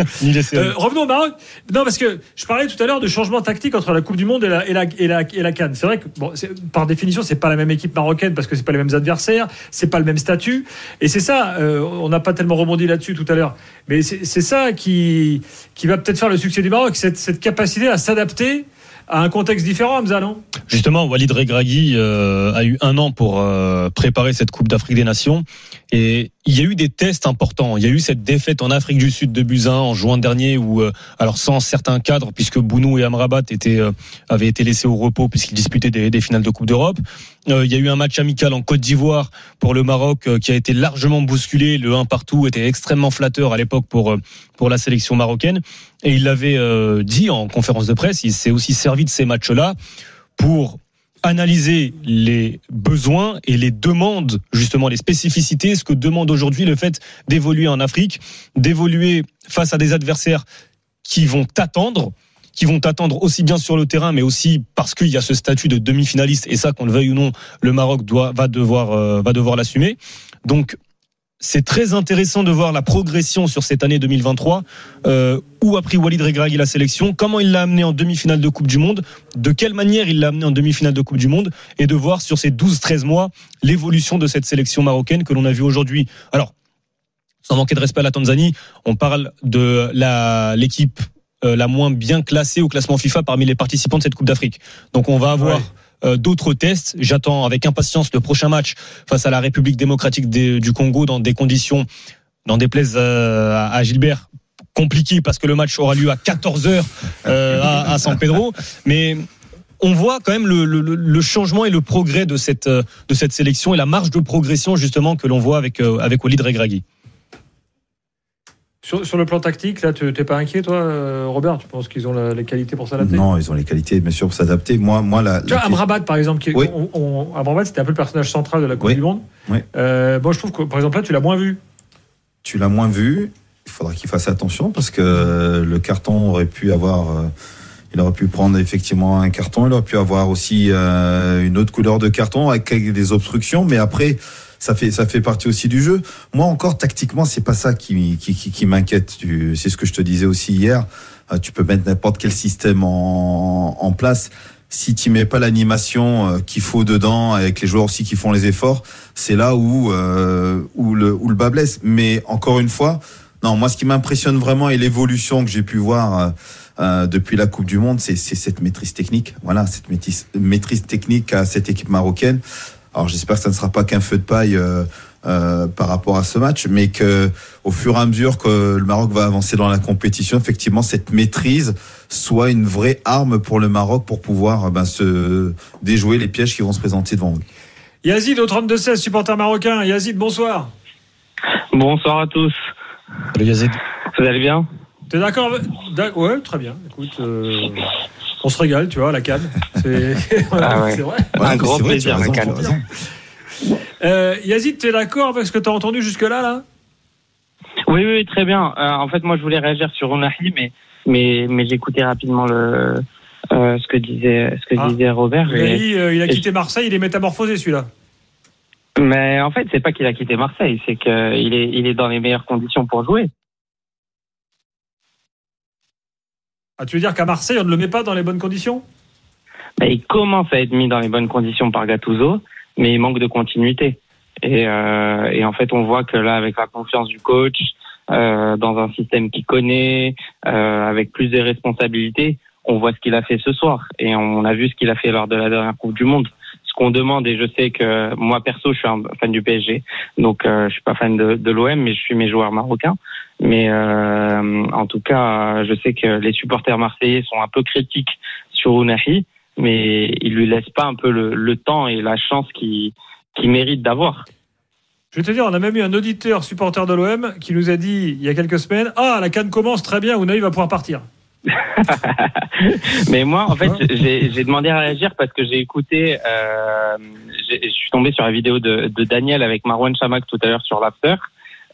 Euh, revenons au Maroc. Non, parce que je parlais tout à l'heure de changement tactique entre la Coupe du Monde et la, et la, et la, et la Cannes. C'est vrai que, bon, par définition, c'est pas la même équipe marocaine parce que c'est pas les mêmes adversaires, c'est pas le même statut. Et c'est ça, euh, on n'a pas tellement rebondi là-dessus tout à l'heure. Mais c'est c'est ça qui, qui va peut-être faire le succès du Maroc, cette, cette capacité à s'adapter à un contexte différent, Hamza, Justement, Walid Regragui euh, a eu un an pour euh, préparer cette Coupe d'Afrique des Nations. Et il y a eu des tests importants. Il y a eu cette défaite en Afrique du Sud de Buzyn en juin dernier, où, euh, alors sans certains cadres, puisque Bounou et Amrabat étaient, euh, avaient été laissés au repos puisqu'ils disputaient des, des finales de Coupe d'Europe. Euh, il y a eu un match amical en Côte d'Ivoire pour le Maroc euh, qui a été largement bousculé. Le 1 partout était extrêmement flatteur à l'époque pour, pour la sélection marocaine. Et il l'avait euh, dit en conférence de presse, il s'est aussi servi de ces matchs-là pour analyser les besoins et les demandes, justement les spécificités, ce que demande aujourd'hui le fait d'évoluer en Afrique, d'évoluer face à des adversaires qui vont t'attendre, qui vont t'attendre aussi bien sur le terrain, mais aussi parce qu'il y a ce statut de demi-finaliste, et ça, qu'on le veuille ou non, le Maroc doit, va devoir, euh, va devoir l'assumer. Donc, c'est très intéressant de voir la progression sur cette année 2023. Euh, où a pris Walid Regragui la sélection Comment il l'a amené en demi-finale de Coupe du Monde De quelle manière il l'a amené en demi-finale de Coupe du Monde Et de voir sur ces 12-13 mois l'évolution de cette sélection marocaine que l'on a vue aujourd'hui. Alors, sans manquer de respect à la Tanzanie, on parle de la l'équipe euh, la moins bien classée au classement FIFA parmi les participants de cette Coupe d'Afrique. Donc on va avoir. Euh, d'autres tests. J'attends avec impatience le prochain match face à la République démocratique du Congo dans des conditions, n'en déplaise euh, à, Gilbert, compliquées parce que le match aura lieu à 14 heures euh, à, San Pedro. Mais on voit quand même le, changement et le progrès de cette, de cette sélection et la marge de progression justement que l'on voit avec, avec Walid. Sur, sur le plan tactique, là, tu t'es pas inquiet, toi, euh, Robert? Tu penses qu'ils ont la- les qualités pour s'adapter? Non, ils ont les qualités, bien sûr, pour s'adapter. Moi, moi, la, Tu vois, la- Amrabat, par exemple, qui est- Oui. on- on- Amrabat, c'était un peu le personnage central de la Coupe Oui. du Monde. Oui. Euh, bon, je trouve que, par exemple, là, tu l'as moins vu. tu l'as moins vu. Il faudra qu'il fasse attention parce que le carton aurait pu avoir. euh, il aurait pu prendre effectivement un carton. Il aurait pu avoir aussi euh, une autre couleur de carton avec des obstructions. Mais après, ça fait ça fait partie aussi du jeu. Moi encore tactiquement, c'est pas ça qui qui, qui, qui m'inquiète. C'est ce que je te disais aussi hier. Euh, Tu peux mettre n'importe quel système en, en place. Si tu mets pas l'animation euh, qu'il faut dedans, avec les joueurs aussi qui font les efforts, c'est là où euh, où le où le bas blesse. Mais encore une fois, Non, moi, ce qui m'impressionne vraiment et l'évolution que j'ai pu voir euh, euh, depuis la Coupe du Monde, c'est c'est cette maîtrise technique. Voilà, cette maîtrise, maîtrise technique à cette équipe marocaine. Alors, j'espère que ça ne sera pas qu'un feu de paille euh, euh, par rapport à ce match, mais que au fur et à mesure que le Maroc va avancer dans la compétition, effectivement, cette maîtrise soit une vraie arme pour le Maroc pour pouvoir euh, ben, se déjouer les pièges qui vont se présenter devant eux. Yazid au 32-16, supporter marocain. Yazid, bonsoir. Bonsoir à tous. Salut Yazid. Vous allez bien? T'es d'accord? Avec- Ouais, très bien. Écoute, euh, on se régale, tu vois, à la canne. C'est Ah ouais. vrai. Un grand vrai, tu plaisir, as la tu as canne. Euh, Yazid, t'es d'accord avec ce que t'as entendu jusque-là, là? Oui, oui, très bien. Euh, en fait, moi, je voulais réagir sur Onahi, mais, mais, mais j'écoutais rapidement le, euh, ce que disait, ce que Ah. disait Robert. Il a, et- dit, euh, il a quitté Marseille, il est métamorphosé, celui-là. mais en fait, c'est pas qu'il a quitté Marseille, c'est qu'il est, il est dans les meilleures conditions pour jouer. Ah, tu veux dire qu'à Marseille, on ne le met pas dans les bonnes conditions? Bah, il commence à être mis dans les bonnes conditions par Gattuso, mais il manque de continuité. Et, euh, en fait, on voit que là, avec la confiance du coach, euh, dans un système qu'il connaît, euh, avec plus de responsabilités, on voit ce qu'il a fait ce soir. Et on a vu ce qu'il a fait lors de la dernière Coupe du Monde. Ce qu'on demande, et je sais que moi perso, je suis un fan du PSG, donc euh, je suis pas fan de l'OM, mais je suis mes joueurs marocains. Mais euh, en tout cas, je sais que les supporters marseillais sont un peu critiques sur Ounahi mais il lui laisse pas un peu le, le temps et la chance qu'il qu'il mérite d'avoir. Je vais te dire, on a même eu un auditeur supporter de l'OM qui nous a dit il y a quelques semaines Ah, la canne commence très bien, Unai va pouvoir partir. Mais moi, en fait, j'ai demandé à réagir parce que j'ai écouté, euh, je suis tombé sur la vidéo de, de Daniel avec Marwan Chamak tout à l'heure sur l'after.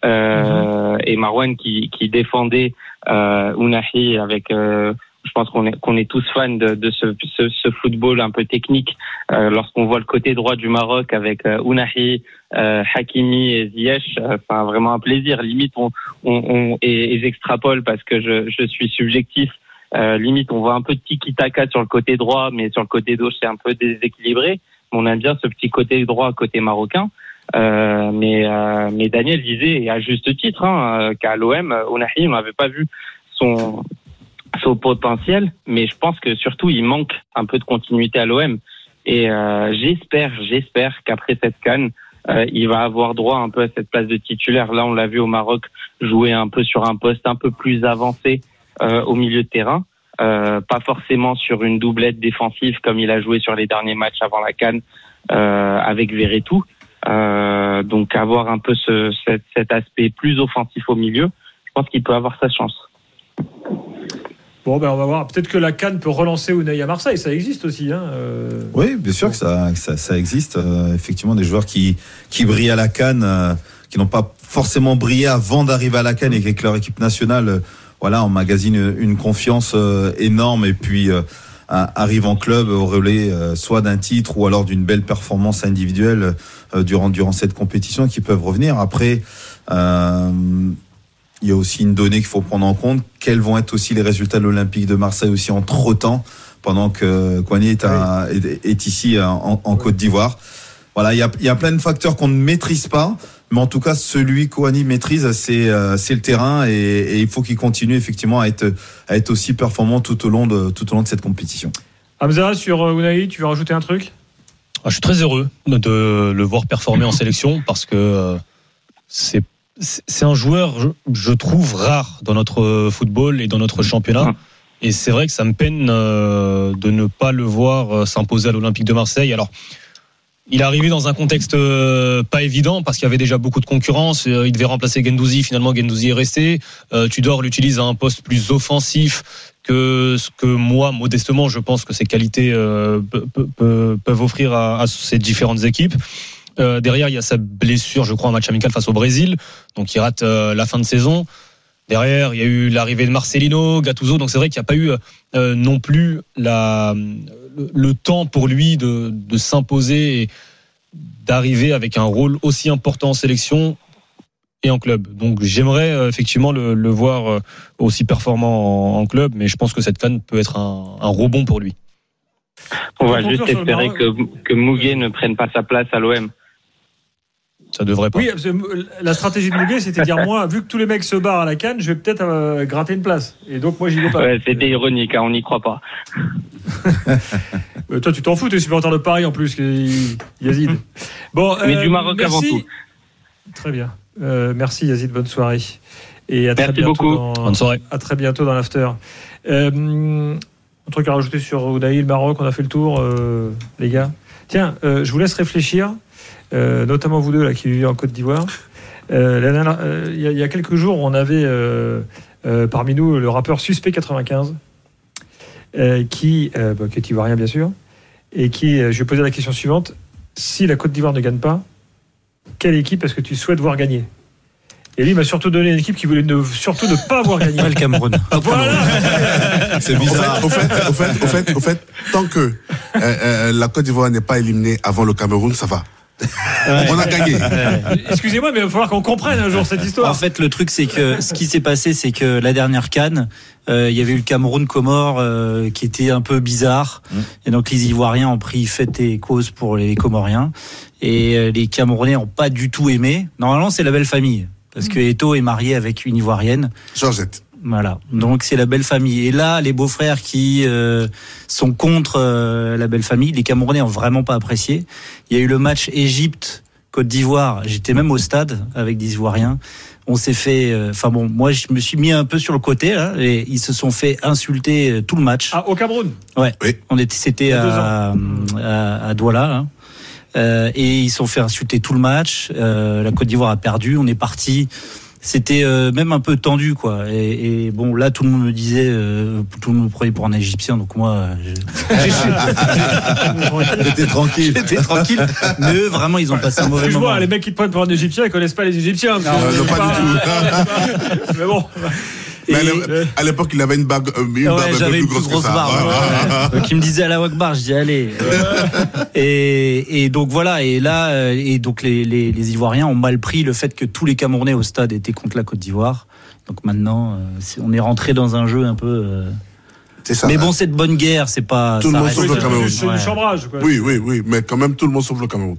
Euh, Et Marwan qui, qui défendait euh, Ounahi avec, euh, je pense qu'on est, qu'on est tous fans de, de ce, ce, ce football un peu technique. Euh, Lorsqu'on voit le côté droit du Maroc avec euh, Ounahi, euh, Hakimi et Ziyech, euh, enfin vraiment un plaisir. Limite, on, on, on et, et j'extrapole parce que je, je suis subjectif. Euh, limite, on voit un peu de tiki-taka sur le côté droit, mais sur le côté gauche, c'est un peu déséquilibré. On aime bien ce petit côté droit, côté marocain. Euh, mais, euh, mais Daniel disait, à juste titre, hein, euh, qu'à l'OM, Onahi, on n'avait pas vu son, son potentiel, mais je pense que surtout, il manque un peu de continuité à l'OM. Et euh, j'espère, j'espère qu'après cette canne, euh, il va avoir droit un peu à cette place de titulaire. Là, on l'a vu au Maroc jouer un peu sur un poste un peu plus avancé euh, au milieu de terrain. Euh, pas forcément sur une doublette défensive comme il a joué sur les derniers matchs avant la canne euh, avec Verretou. Euh, donc avoir un peu ce, cet, cet aspect plus offensif au milieu, je pense qu'il peut avoir sa chance. Bon, ben on va voir. Peut-être que la canne peut relancer Unai à Marseille, ça existe aussi. Hein. euh. Oui, bien sûr que ça, que ça, ça existe. Euh, effectivement, des joueurs qui, qui brillent à la canne, euh, qui n'ont pas forcément brillé avant d'arriver à la canne et avec leur équipe nationale, euh, voilà, emmagasine une, une confiance euh, énorme et puis euh, arrive en club au relais euh, soit d'un titre ou alors d'une belle performance individuelle euh, durant, durant cette compétition qui peuvent revenir. Après, euh, il y a aussi une donnée qu'il faut prendre en compte. Quels vont être aussi les résultats de l'Olympique de Marseille aussi entre temps, pendant que Kouani est, à- est, est ici en, en Côte d'Ivoire. Voilà, il y a, il y a plein de facteurs qu'on ne maîtrise pas, mais en tout cas, celui qu'Ouani maîtrise, c'est euh, c'est le terrain et, et il faut qu'il continue effectivement à être, à être aussi performant tout au long de, tout au long de cette compétition. Hamza, sur euh, Unai, tu veux rajouter un truc? Ah, je suis très heureux de le voir performer en sélection parce que euh, c'est c'est un joueur, je, je trouve, rare dans notre football et dans notre championnat. Et c'est vrai que ça me peine euh, de ne pas le voir euh, s'imposer à l'Olympique de Marseille. Alors, il est arrivé dans un contexte euh, pas évident parce qu'il y avait déjà beaucoup de concurrence. Euh, Il devait remplacer Gendouzi. Finalement, Gendouzi est resté. Euh, Tudor l'utilise à un poste plus offensif que ce que moi, modestement, je pense que ses qualités pe- pe- pe- peuvent offrir à, à ces différentes équipes. Euh, derrière, il y a sa blessure, je crois, en match amical face au Brésil, donc il rate euh, la fin de saison. Derrière, il y a eu l'arrivée de Marcelino, Gattuso, donc c'est vrai qu'il n'y a pas eu euh, non plus la, le, temps pour lui de, de s'imposer et d'arriver avec un rôle aussi important en sélection et en club. Donc j'aimerais euh, effectivement le, le voir euh, aussi performant en, en club, mais je pense que cette canne peut être un, un rebond pour lui. On va juste espérer que, que Mouguet ne prenne pas sa place à l'OM. Ça devrait pas. Oui, parce que la stratégie de Mouguet, c'était de dire moi, vu que tous les mecs se barrent à la canne, je vais peut-être euh, gratter une place. Et donc moi, j'y vais pas. Ouais, c'était ironique, hein, on n'y croit pas. Euh, toi, tu t'en fous, t'es supporter de Paris en plus, Yazid. Bon, Mais euh, du Maroc merci. avant tout. Très bien. Euh, merci Yazid, bonne soirée. Et à très Merci bientôt beaucoup. dans- Bonne soirée. À très bientôt dans l'after. Euh, un truc à rajouter sur Oudaï, le Maroc, on a fait le tour, euh, les gars. Tiens, euh, je vous laisse réfléchir, euh, notamment vous deux là, qui vivez en Côte d'Ivoire. Euh, euh, Il y, a- il y a quelques jours, on avait euh, euh, parmi nous le rappeur Suspect 95, euh, qui, euh, bah, qui est ivoirien bien sûr, et qui, euh, je lui ai posé la question suivante si la Côte d'Ivoire ne gagne pas, quelle équipe est-ce que tu souhaites voir gagner? Et lui il m'a surtout donné une équipe qui voulait ne, surtout ne pas voir gagner. Pas le Cameroun. Voilà C'est Au bizarre. fait, au fait, au fait, au fait, au fait, tant que euh, euh, la Côte d'Ivoire n'est pas éliminée avant le Cameroun, ça va. On a gagné. Excusez-moi, mais il va falloir qu'on comprenne un jour cette histoire. En fait, le truc, c'est que ce qui s'est passé, c'est que la dernière canne, euh, il y avait eu le Cameroun Comore euh, qui était un peu bizarre, Mm. et donc les Ivoiriens ont pris fait et cause pour les Comoriens, et euh, les Camerounais ont pas du tout aimé. Normalement, c'est la belle famille, parce que Eto est marié avec une Ivoirienne. Georgette. Voilà, donc c'est la belle famille. Et là, les beaux-frères qui euh, sont contre euh, la belle famille, les Camerounais ont vraiment pas apprécié. Il y a eu le match Égypte Côte d'Ivoire. J'étais même au stade avec des Ivoiriens. On s'est fait, euh, enfin bon, moi je me suis mis un peu sur le côté là, et ils se sont fait insulter euh, tout le match. Ah, au Cameroun? Ouais. Oui. On était, c'était à, à, à Douala. là. Euh, et ils se sont fait insulter tout le match. Euh, la Côte d'Ivoire a perdu. On est parti. C'était euh, même un peu tendu, quoi. Et, et bon, là, tout le monde me disait, euh, tout le monde me prenait pour un Égyptien, donc moi, je- T'étais tranquille. j'étais tranquille. Mais eux, vraiment, ils ont passé un mauvais moment. Les mecs qui te prennent pour un Égyptien, ils connaissent pas les Égyptiens. Non, non, pas du tout. Mais bon. Mais à l'é- à l'époque, il avait une bague, euh, une Ouais, barbe peu j'avais plus une plus grosse que ça. barbe. Ouais, ouais, ouais. Donc il me disait à la Wakbar, je dis allez. et, et donc voilà, et là, euh, et donc les, les, les Ivoiriens ont mal pris le fait que tous les Camerounais au stade étaient contre la Côte d'Ivoire. Donc maintenant, euh, on est rentré dans un jeu un peu. euh, C'est ça. Mais bon, c'est de bonne guerre, c'est pas. Tout le monde sauf le Cameroun. c'est Ouais. du chambrage. Quoi. Oui, oui, oui, mais quand même tout le monde sauf le Cameroun.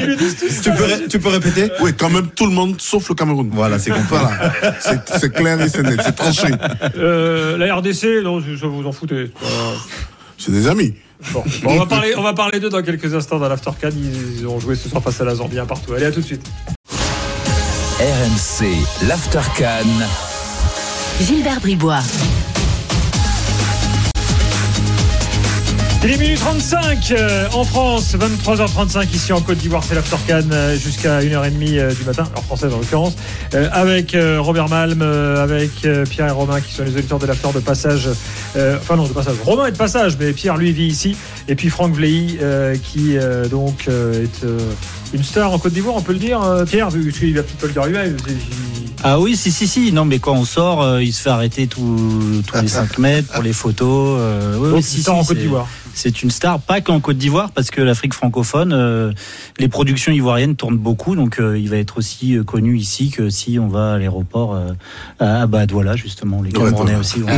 Ils le disent tous. Tu peux, ré- tu peux répéter Oui, quand même tout le monde sauf le Cameroun. Voilà, c'est compris. Voilà, c'est c'est clair et c'est net, c'est tranché. Euh, la RDC, non, ça vous en foutez. c'est pas- C'est des amis. Bon, Bon, on va parler, on va parler d'eux dans quelques instants dans l'Aftercan. Ils ont joué ce soir face à la Zambie un partout. Allez, à tout de suite. RMC, l'Aftercan. Gilbert Bribois. Il est minuit 35 euh, en France, 23h35 ici en Côte d'Ivoire, c'est l'Aftercan euh, jusqu'à 1h30 euh, du matin, heure française en l'occurrence, avec Robert Malm, avec Pierre et Romain qui sont les auditeurs de l'After de passage, enfin non de passage, Romain est de passage, mais Pierre lui vit ici, et puis Franck Vlehy euh, qui euh, donc euh, est euh, une star en Côte d'Ivoire, on peut le dire, euh, Pierre, vu qu'il a peut-être pas le dire lui-même. il- il- Ah oui, si, si, si. Non, mais quand on sort, euh, il se fait arrêter tous tous les 5 mètres pour les photos. euh, oui, Donc, si, sort si, en Côte d'Ivoire. C'est une star, pas qu'en Côte d'Ivoire, parce que l'Afrique francophone, euh, les productions ivoiriennes tournent beaucoup, donc euh, il va être aussi euh, connu ici que si on va à l'aéroport euh, à, bah, Douala, justement. Les Ouais, Camerounais Douala. aussi. vont-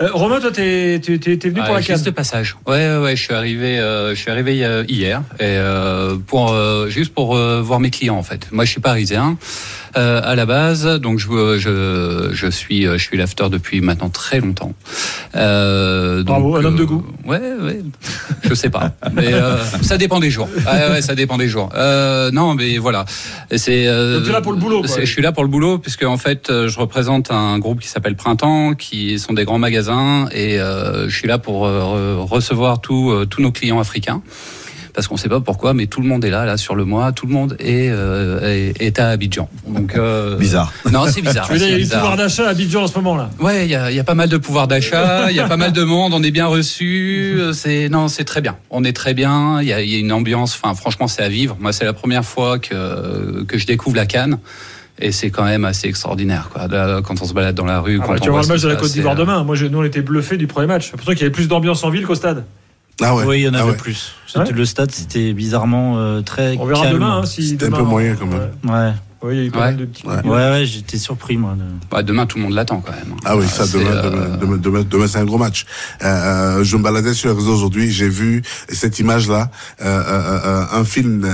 Euh, Romain, toi, t'es venu pour Ouais, la canne. Passage. Ouais, ouais, ouais, je suis arrivé, euh, je suis arrivé euh, hier et euh, pour euh, juste pour voir mes clients en fait. Moi, je suis parisien à la base, donc je je je suis je suis l'after depuis maintenant très longtemps. Euh, Bravo, un homme de goût. Ouais, ouais. Je sais pas, mais ça dépend des jours. Ouais, ouais, ça dépend des jours. Non, mais voilà. C'est. Donc, t'es là pour le boulot, quoi. Je suis là pour le boulot puisque en fait, je représente un groupe qui s'appelle Printemps, qui sont des grands magasins, et je suis là pour recevoir tous euh, tous nos clients africains. Parce qu'on sait pas pourquoi, mais tout le monde est là, là sur le mois. Tout le monde est euh, est, est à Abidjan. Donc euh, Bizarre. Non, c'est bizarre. Tu veux dire, il y a du pouvoir d'achat à Abidjan en ce moment là. Ouais, il y a, il y a pas mal de pouvoir d'achat, il y a pas mal de monde, on est bien reçu. C'est non, c'est très bien. On est très bien. Il y a, il y a une ambiance. Enfin, franchement, c'est à vivre. Moi, c'est la première fois que que je découvre la Cannes. Et c'est quand même assez extraordinaire, quoi. Là, quand on se balade dans la rue, Ah quand bah, on tu vas voir le match de la Côte d'Ivoire euh, demain. Moi, je- nous, on était bluffés du premier match. C'est pour ça qu'il y avait plus d'ambiance en ville qu'au stade. Ah ouais. Oui, il y en Ah avait ouais. plus. Ouais. Le stade, c'était bizarrement euh, très On verra calme. demain. hein, si C'était un peu moyen, on- quand même. ouais. Ouais. Oui, il y a eu pas Ouais. mal de petits. Ouais. Ouais, ouais, j'étais surpris, moi. de- Bah, demain, tout le monde l'attend quand même. Ah oui, ça, demain, euh, demain, demain, demain, demain, c'est un gros match. Euh, euh, je me baladais sur les réseaux aujourd'hui, j'ai vu cette image-là, euh, un film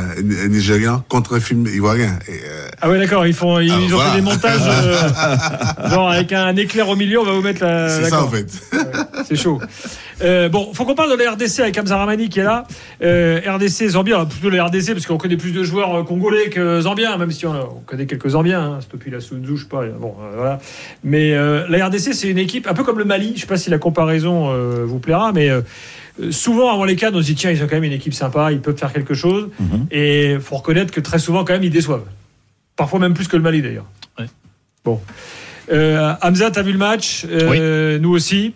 nigérian contre un film ivoirien. Et, euh, Ah ouais, d'accord. Ils font, ils Ah, ont voilà. fait des montages, euh, genre avec un éclair au milieu, on va vous mettre la. c'est ça, d'accord. en fait. C'est chaud. Euh, bon, faut qu'on parle de la RDC avec Hamza Ramani qui est là. Euh, RDC, Zambie, alors plutôt la RDC parce qu'on connaît plus de joueurs congolais que zambiens, même si on, on connaît quelques zambiens. Hein, Stopi la Sunzu, je sais pas. Bon, euh, voilà. Mais euh, la RDC, c'est une équipe un peu comme le Mali. Je sais pas si la comparaison euh, vous plaira, mais souvent avant les cannes, on se dit tiens, ils ont quand même une équipe sympa, ils peuvent faire quelque chose. Mhm. Et faut reconnaître que très souvent, quand même, ils déçoivent. Parfois même plus que le Mali d'ailleurs. Ouais. Bon. Hamza, t'as vu le match? Euh, Nous aussi.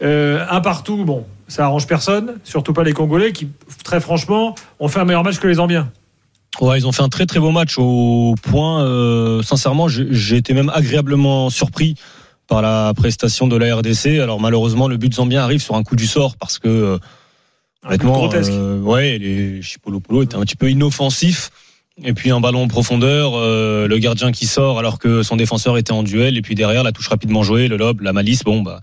Un partout, bon, ça arrange personne, surtout pas les Congolais qui, très franchement, ont fait un meilleur match que les Zambiens. Ouais, ils ont fait un très très beau match au point. euh, sincèrement, j'ai été même agréablement surpris par la prestation de la RDC. Alors malheureusement, le but zambien arrive sur un coup du sort parce que euh, honnêtement, euh, ouais, les Chipolopolo était un petit peu inoffensif. Et puis un ballon en profondeur, euh, le gardien qui sort alors que son défenseur était en duel. Et puis derrière, la touche rapidement jouée, le lob, la malice. Bon, bah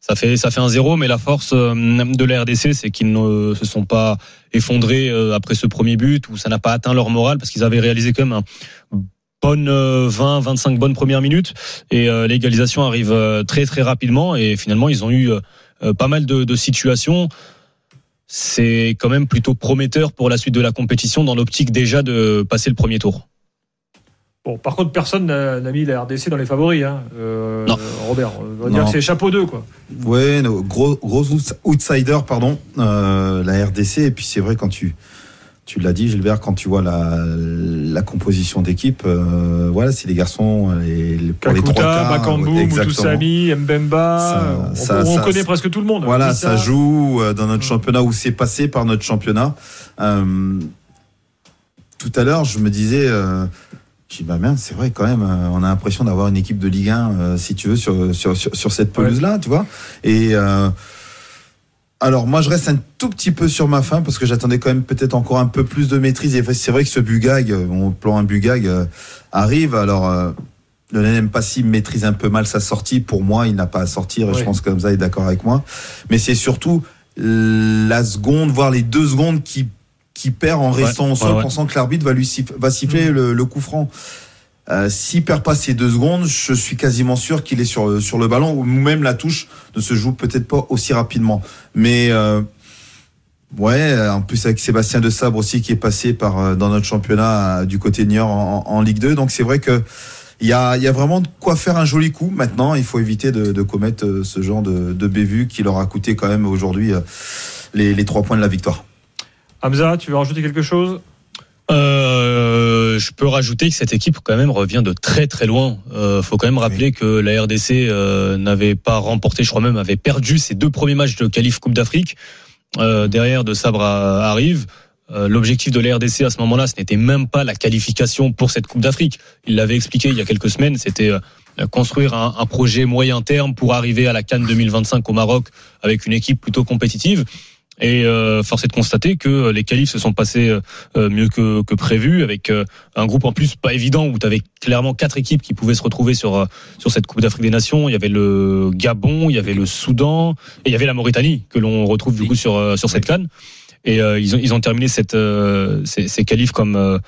ça fait ça fait un zéro. Mais la force euh, de la RDC, c'est qu'ils ne se sont pas effondrés euh, après ce premier but où ça n'a pas atteint leur morale parce qu'ils avaient réalisé quand même un bonne euh, 20 25 bonnes premières minutes et euh, l'égalisation arrive euh, très très rapidement et finalement ils ont eu euh, euh, pas mal de, de situations c'est quand même plutôt prometteur pour la suite de la compétition dans l'optique déjà de passer le premier tour. Bon, par contre, personne n'a mis la RDC dans les favoris. Hein. Euh, Non. Robert, on va Non. dire que c'est chapeau 2, quoi. Ouais, no, gros, gros outs- outsider, pardon, euh, la RDC. Et puis c'est vrai quand tu, tu l'as dit, Gilbert, quand tu vois la, la composition d'équipe, euh, voilà, c'est les garçons, les, les- pour les trois Bakambu. Moutousami, Mbemba. Ça- on ça- on ça- connaît presque tout le monde. Voilà, Issa. ça joue dans notre championnat ou c'est passé par notre championnat. Tout à l'heure, je me disais, je dis bah merde, c'est vrai quand même, euh, on a l'impression d'avoir une équipe de Ligue 1, euh, si tu veux, sur sur sur, sur cette pelouse là, tu vois. Et euh, alors moi, je reste un tout petit peu sur ma fin parce que j'attendais quand même peut-être encore un peu plus de maîtrise. Et c'est vrai que ce Bugag, mon plan un Bugag euh, arrive. Alors euh, le NM Passy maîtrise un peu mal sa sortie. Pour moi, il n'a pas à sortir. Et je pense que Hamza est d'accord avec moi. Mais c'est surtout la seconde, voire les deux secondes qui qui perd en Ouais, restant au sol, ouais, ouais. pensant que l'arbitre va lui siffler, va siffler le, le coup franc. Euh, S'il perd pas ces deux secondes, je suis quasiment sûr qu'il est sur sur le ballon ou même la touche ne se joue peut-être pas aussi rapidement. Mais euh, ouais, en plus avec Sébastien de Sabre aussi qui est passé par euh, dans notre championnat euh, du côté de Niort en, en Ligue 2, donc c'est vrai que il y a, il y a vraiment de quoi faire un joli coup. Maintenant, il faut éviter de, de commettre euh, ce genre de, de bévue qui leur a coûté quand même aujourd'hui les, les trois points de la victoire. Hamza, tu veux rajouter quelque chose? Euh, je peux rajouter que cette équipe quand même revient de très très loin. Euh, faut quand même rappeler que la RDC euh, n'avait pas remporté, je crois même avait perdu ses deux premiers matchs de qualif Coupe d'Afrique. Euh, derrière de Sabre à- arrive. Euh, L'objectif de la RDC à ce moment-là, ce n'était même pas la qualification pour cette Coupe d'Afrique. Il l'avait expliqué il y a quelques semaines. C'était euh, construire un, un projet moyen terme pour arriver à la Cannes 2025 au Maroc avec une équipe plutôt compétitive. Et euh, force est de constater que les qualifs se sont passés euh, mieux que, que prévu, avec euh, un groupe en plus pas évident où tu avais clairement quatre équipes qui pouvaient se retrouver sur euh, sur cette Coupe d'Afrique des Nations. Il y avait le Gabon, il y avait le Soudan et il y avait la Mauritanie que l'on retrouve du coup sur euh, sur cette canne. Et euh, ils ont ils ont terminé cette euh, ces, ces qualifs comme euh,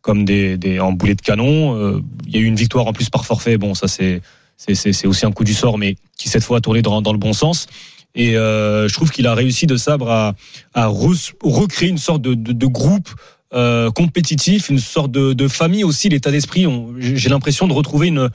comme des, des en boulet de canon. Euh, il y a eu une victoire en plus par forfait. Bon, ça c'est c'est c'est c'est aussi un coup du sort, mais qui cette fois a tourné dans dans le bon sens. Et euh, je trouve qu'il a réussi de sabre à, à re- recréer une sorte de, de, de groupe euh, compétitif, une sorte de, de famille aussi, l'état d'esprit. J'ai l'impression de retrouver une,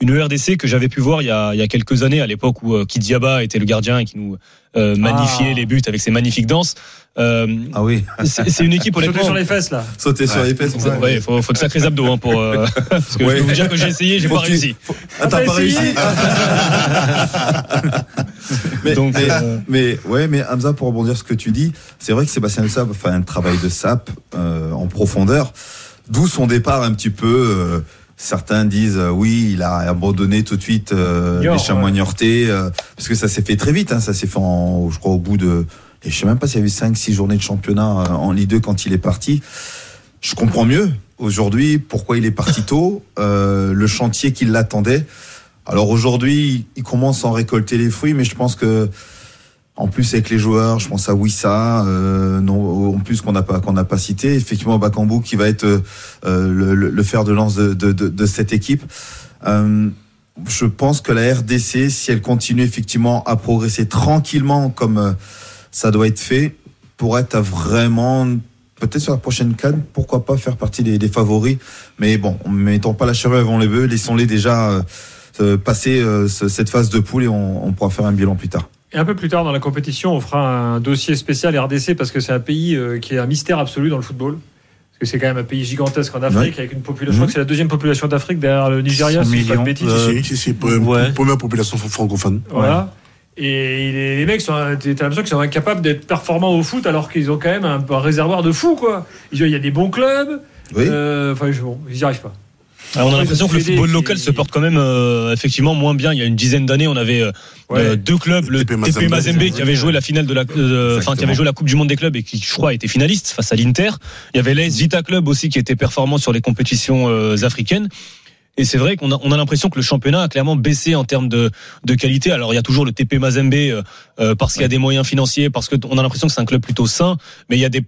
une ERDC que j'avais pu voir il y, a, il y a quelques années, à l'époque où euh, Kidiaba était le gardien et qui nous euh, magnifiait Ah. les buts avec ses magnifiques danses. Euh, Ah oui, c'est une équipe Sauter honnêtement. sur les fesses, là. sauter sur Ouais. les fesses. Ouais, ouais, faut, faut de sacrés abdos hein, pour. euh, parce que Ouais. je peux vous dire que j'ai essayé, j'ai pas tu- réussi. Ah, t'as pas réussi mais, Donc, mais, euh, mais, ouais, mais Hamza, pour rebondir sur ce que tu dis, c'est vrai que Sébastien Sap fait un travail de sap euh, en profondeur, d'où son départ un petit peu. Certains disent euh, oui, il a abandonné tout de suite euh, les chamois ouais. niortais, euh, parce que ça s'est fait très vite. Hein, ça s'est fait, en, je crois, au bout de, et je sais même pas s'il y avait 5-6 journées de championnat euh, en Ligue 2 quand il est parti. Je comprends mieux aujourd'hui, pourquoi il est parti tôt, euh, le chantier qui l'attendait. Alors aujourd'hui, il commence à en récolter les fruits, mais je pense que en plus avec les joueurs, je pense à Wissa, euh, non, en plus qu'on n'a pas qu'on n'a pas cité, effectivement Bakambu qui va être euh, le, le- le fer de lance de, de, de, de cette équipe. Euh, je pense que la RDC, si elle continue effectivement à progresser tranquillement comme euh, ça doit être fait, pour être vraiment peut-être sur la prochaine canne, pourquoi pas faire partie des, des favoris. Mais bon, mettons pas la charrue avant les bœufs, laissons-les déjà euh, euh, passer euh, ce- cette phase de poule et on, on pourra faire un bilan plus tard. Et un peu plus tard dans la compétition, on fera un dossier spécial RDC parce que c'est un pays euh, qui est un mystère absolu dans le football. Parce que c'est quand même un pays gigantesque en Afrique avec une population, je crois que c'est la deuxième population d'Afrique derrière le Nigeria, 100 si je dis pas de bêtises. Si, si, si, pre- Ouais. première population francophone. Voilà. Et les, les mecs, sont, t'as l'impression qu'ils sont incapables d'être performants au foot alors qu'ils ont quand même un, un réservoir de fous, quoi. Il y a des bons clubs. Oui. euh, Enfin, bon, ils n'y arrivent pas. Alors, on a l'impression que le football local se porte quand même euh, effectivement moins bien. Il y a une dizaine d'années, on avait euh, Ouais. euh, deux clubs, le TP Mazembe. Mazembe qui avait joué la finale de la, euh, enfin qui avait joué la Coupe du Monde des clubs et qui, je crois, était finaliste face à l'Inter. Il y avait l'AS Vita Club aussi qui était performant sur les compétitions euh, africaines. Et c'est vrai qu'on a, on a l'impression que le championnat a clairement baissé en termes de, de qualité. Alors il y a toujours le TP Mazembe euh, parce qu'il y a des moyens financiers, parce que t- on a l'impression que c'est un club plutôt sain, mais il y a des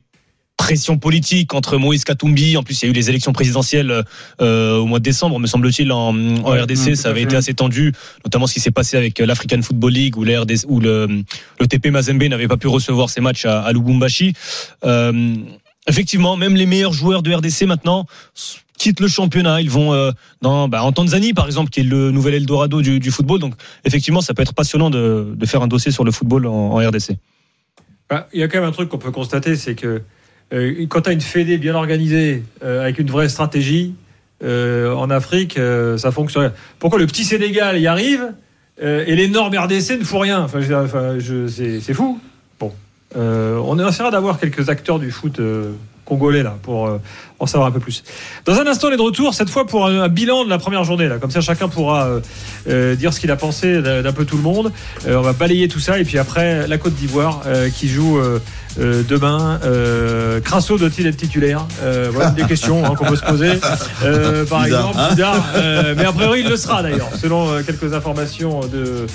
pressions politiques entre Moïse Katumbi. En plus, il y a eu les élections présidentielles euh, au mois de décembre, me semble-t-il, en, RDC. mmh, ça avait été assez tendu, notamment ce qui s'est passé avec euh, l'African Football League où, RDC où le, le TP Mazembe n'avait pas pu recevoir ses matchs à, à Lubumbashi. Euh, effectivement, même les meilleurs joueurs de RDC maintenant quittent le championnat. Ils vont euh, dans, bah, en Tanzanie, par exemple, qui est le nouvel Eldorado du, du football. Donc, effectivement, ça peut être passionnant de, de faire un dossier sur le football en, en RDC. Bah, Il y a quand même un truc qu'on peut constater, c'est que euh, quand tu as une fédé bien organisée, euh, avec une vraie stratégie, euh, en Afrique, ça fonctionne. Pourquoi le petit Sénégal y arrive et l'énorme RDC ne fout rien? Enfin, c'est, fou. Bon, on essaiera d'avoir quelques acteurs du foot congolais là pour euh, en savoir un peu plus. Dans un instant, on est de retour cette fois pour un, un bilan de la première journée là. Comme ça, chacun pourra euh, euh, dire ce qu'il a pensé d'un peu tout le monde. Euh, on va balayer tout ça et puis après la Côte d'Ivoire euh, qui joue euh, demain. Euh, Crasso doit-il être titulaire? Euh, Voilà des questions hein, qu'on peut se poser. Euh, par Bizarre, exemple, hein Bizarre, euh, mais a priori il le sera d'ailleurs, selon euh, quelques informations de,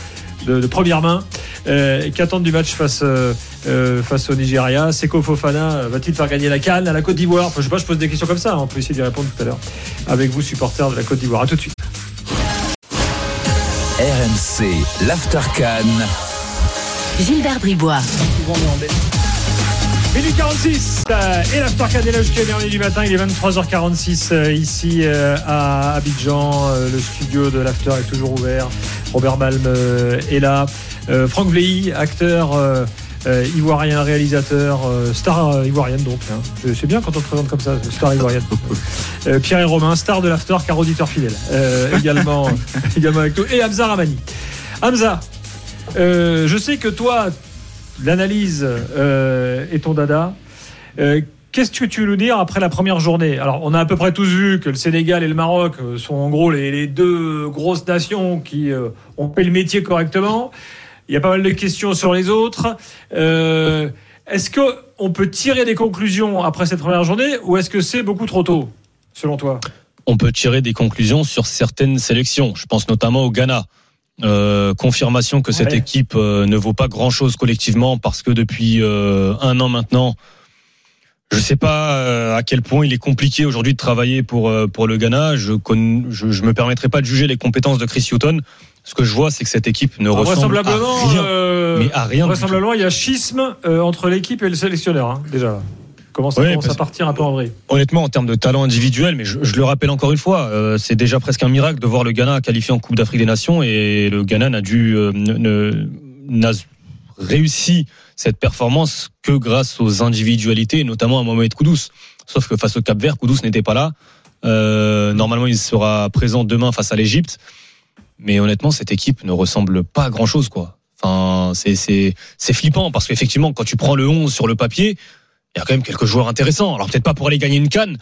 de, de première main. Euh, Qu'attendre du match face, euh, euh, face au Nigeria? Seko Fofana euh, va-t-il faire gagner la canne à la Côte d'Ivoire? Enfin, Je sais pas, je pose des questions comme ça. hein, On peut essayer d'y répondre tout à l'heure avec vous, supporters de la Côte d'Ivoire. À tout de suite. RMC, l'After Cannes. Gilbert Bribois. Minute 46 euh, et l'Aftercan est là jusqu'à la du matin. Il est 23h46 euh, ici euh, à Abidjan. Euh, le studio de l'After est toujours ouvert. Robert Malm euh, est là. Euh, Franck Vlehy, acteur euh, euh, ivoirien, réalisateur, euh, star euh, ivoirienne donc. hein. Je- C'est bien quand on te présente comme ça, star ivoirienne. Euh, Pierre et Romain, star de l'After, car auditeur fidèle. Euh, également, également avec nous. Et Hamza Ramani. Hamza, euh, je sais que toi, l'analyse euh, est ton dada. Qu'est-ce que tu veux nous dire après la première journée? Alors, on a à peu près tous vu que le Sénégal et le Maroc euh, sont en gros les, les deux grosses nations qui euh, ont fait le métier correctement. Il y a pas mal de questions sur les autres. Euh, est-ce qu'on peut tirer des conclusions après cette première journée ou est-ce que c'est beaucoup trop tôt, selon toi? On peut tirer des conclusions sur certaines sélections. Je pense notamment au Ghana. Euh, confirmation que cette équipe ne vaut pas grand-chose collectivement parce que depuis un an maintenant, je ne sais pas euh, à quel point il est compliqué aujourd'hui de travailler pour euh, pour le Ghana. Je, je je me permettrai pas de juger les compétences de Chris Hutton. Ce que je vois, c'est que cette équipe ne ressemble à rien. euh, mais à rien vraisemblablement, il y a schisme euh, entre l'équipe et le sélectionneur, hein, déjà. Comment ça Ouais, commence à partir un peu en vrille Honnêtement, en termes de talent individuel, mais je, je le rappelle encore une fois, euh, c'est déjà presque un miracle de voir le Ghana qualifié en Coupe d'Afrique des Nations et le Ghana n'a dû euh, n'a réussi cette performance que grâce aux individualités, notamment à Mohamed Koudous. Sauf que face au Cap Vert, Koudous n'était pas là. Euh, normalement, il sera présent demain face à l'Égypte. Mais honnêtement, cette équipe ne ressemble pas à grand chose, quoi. Enfin, c'est, c'est, c'est flippant parce qu'effectivement, quand tu prends le 11 sur le papier, il y a quand même quelques joueurs intéressants. Alors peut-être pas pour aller gagner une canne,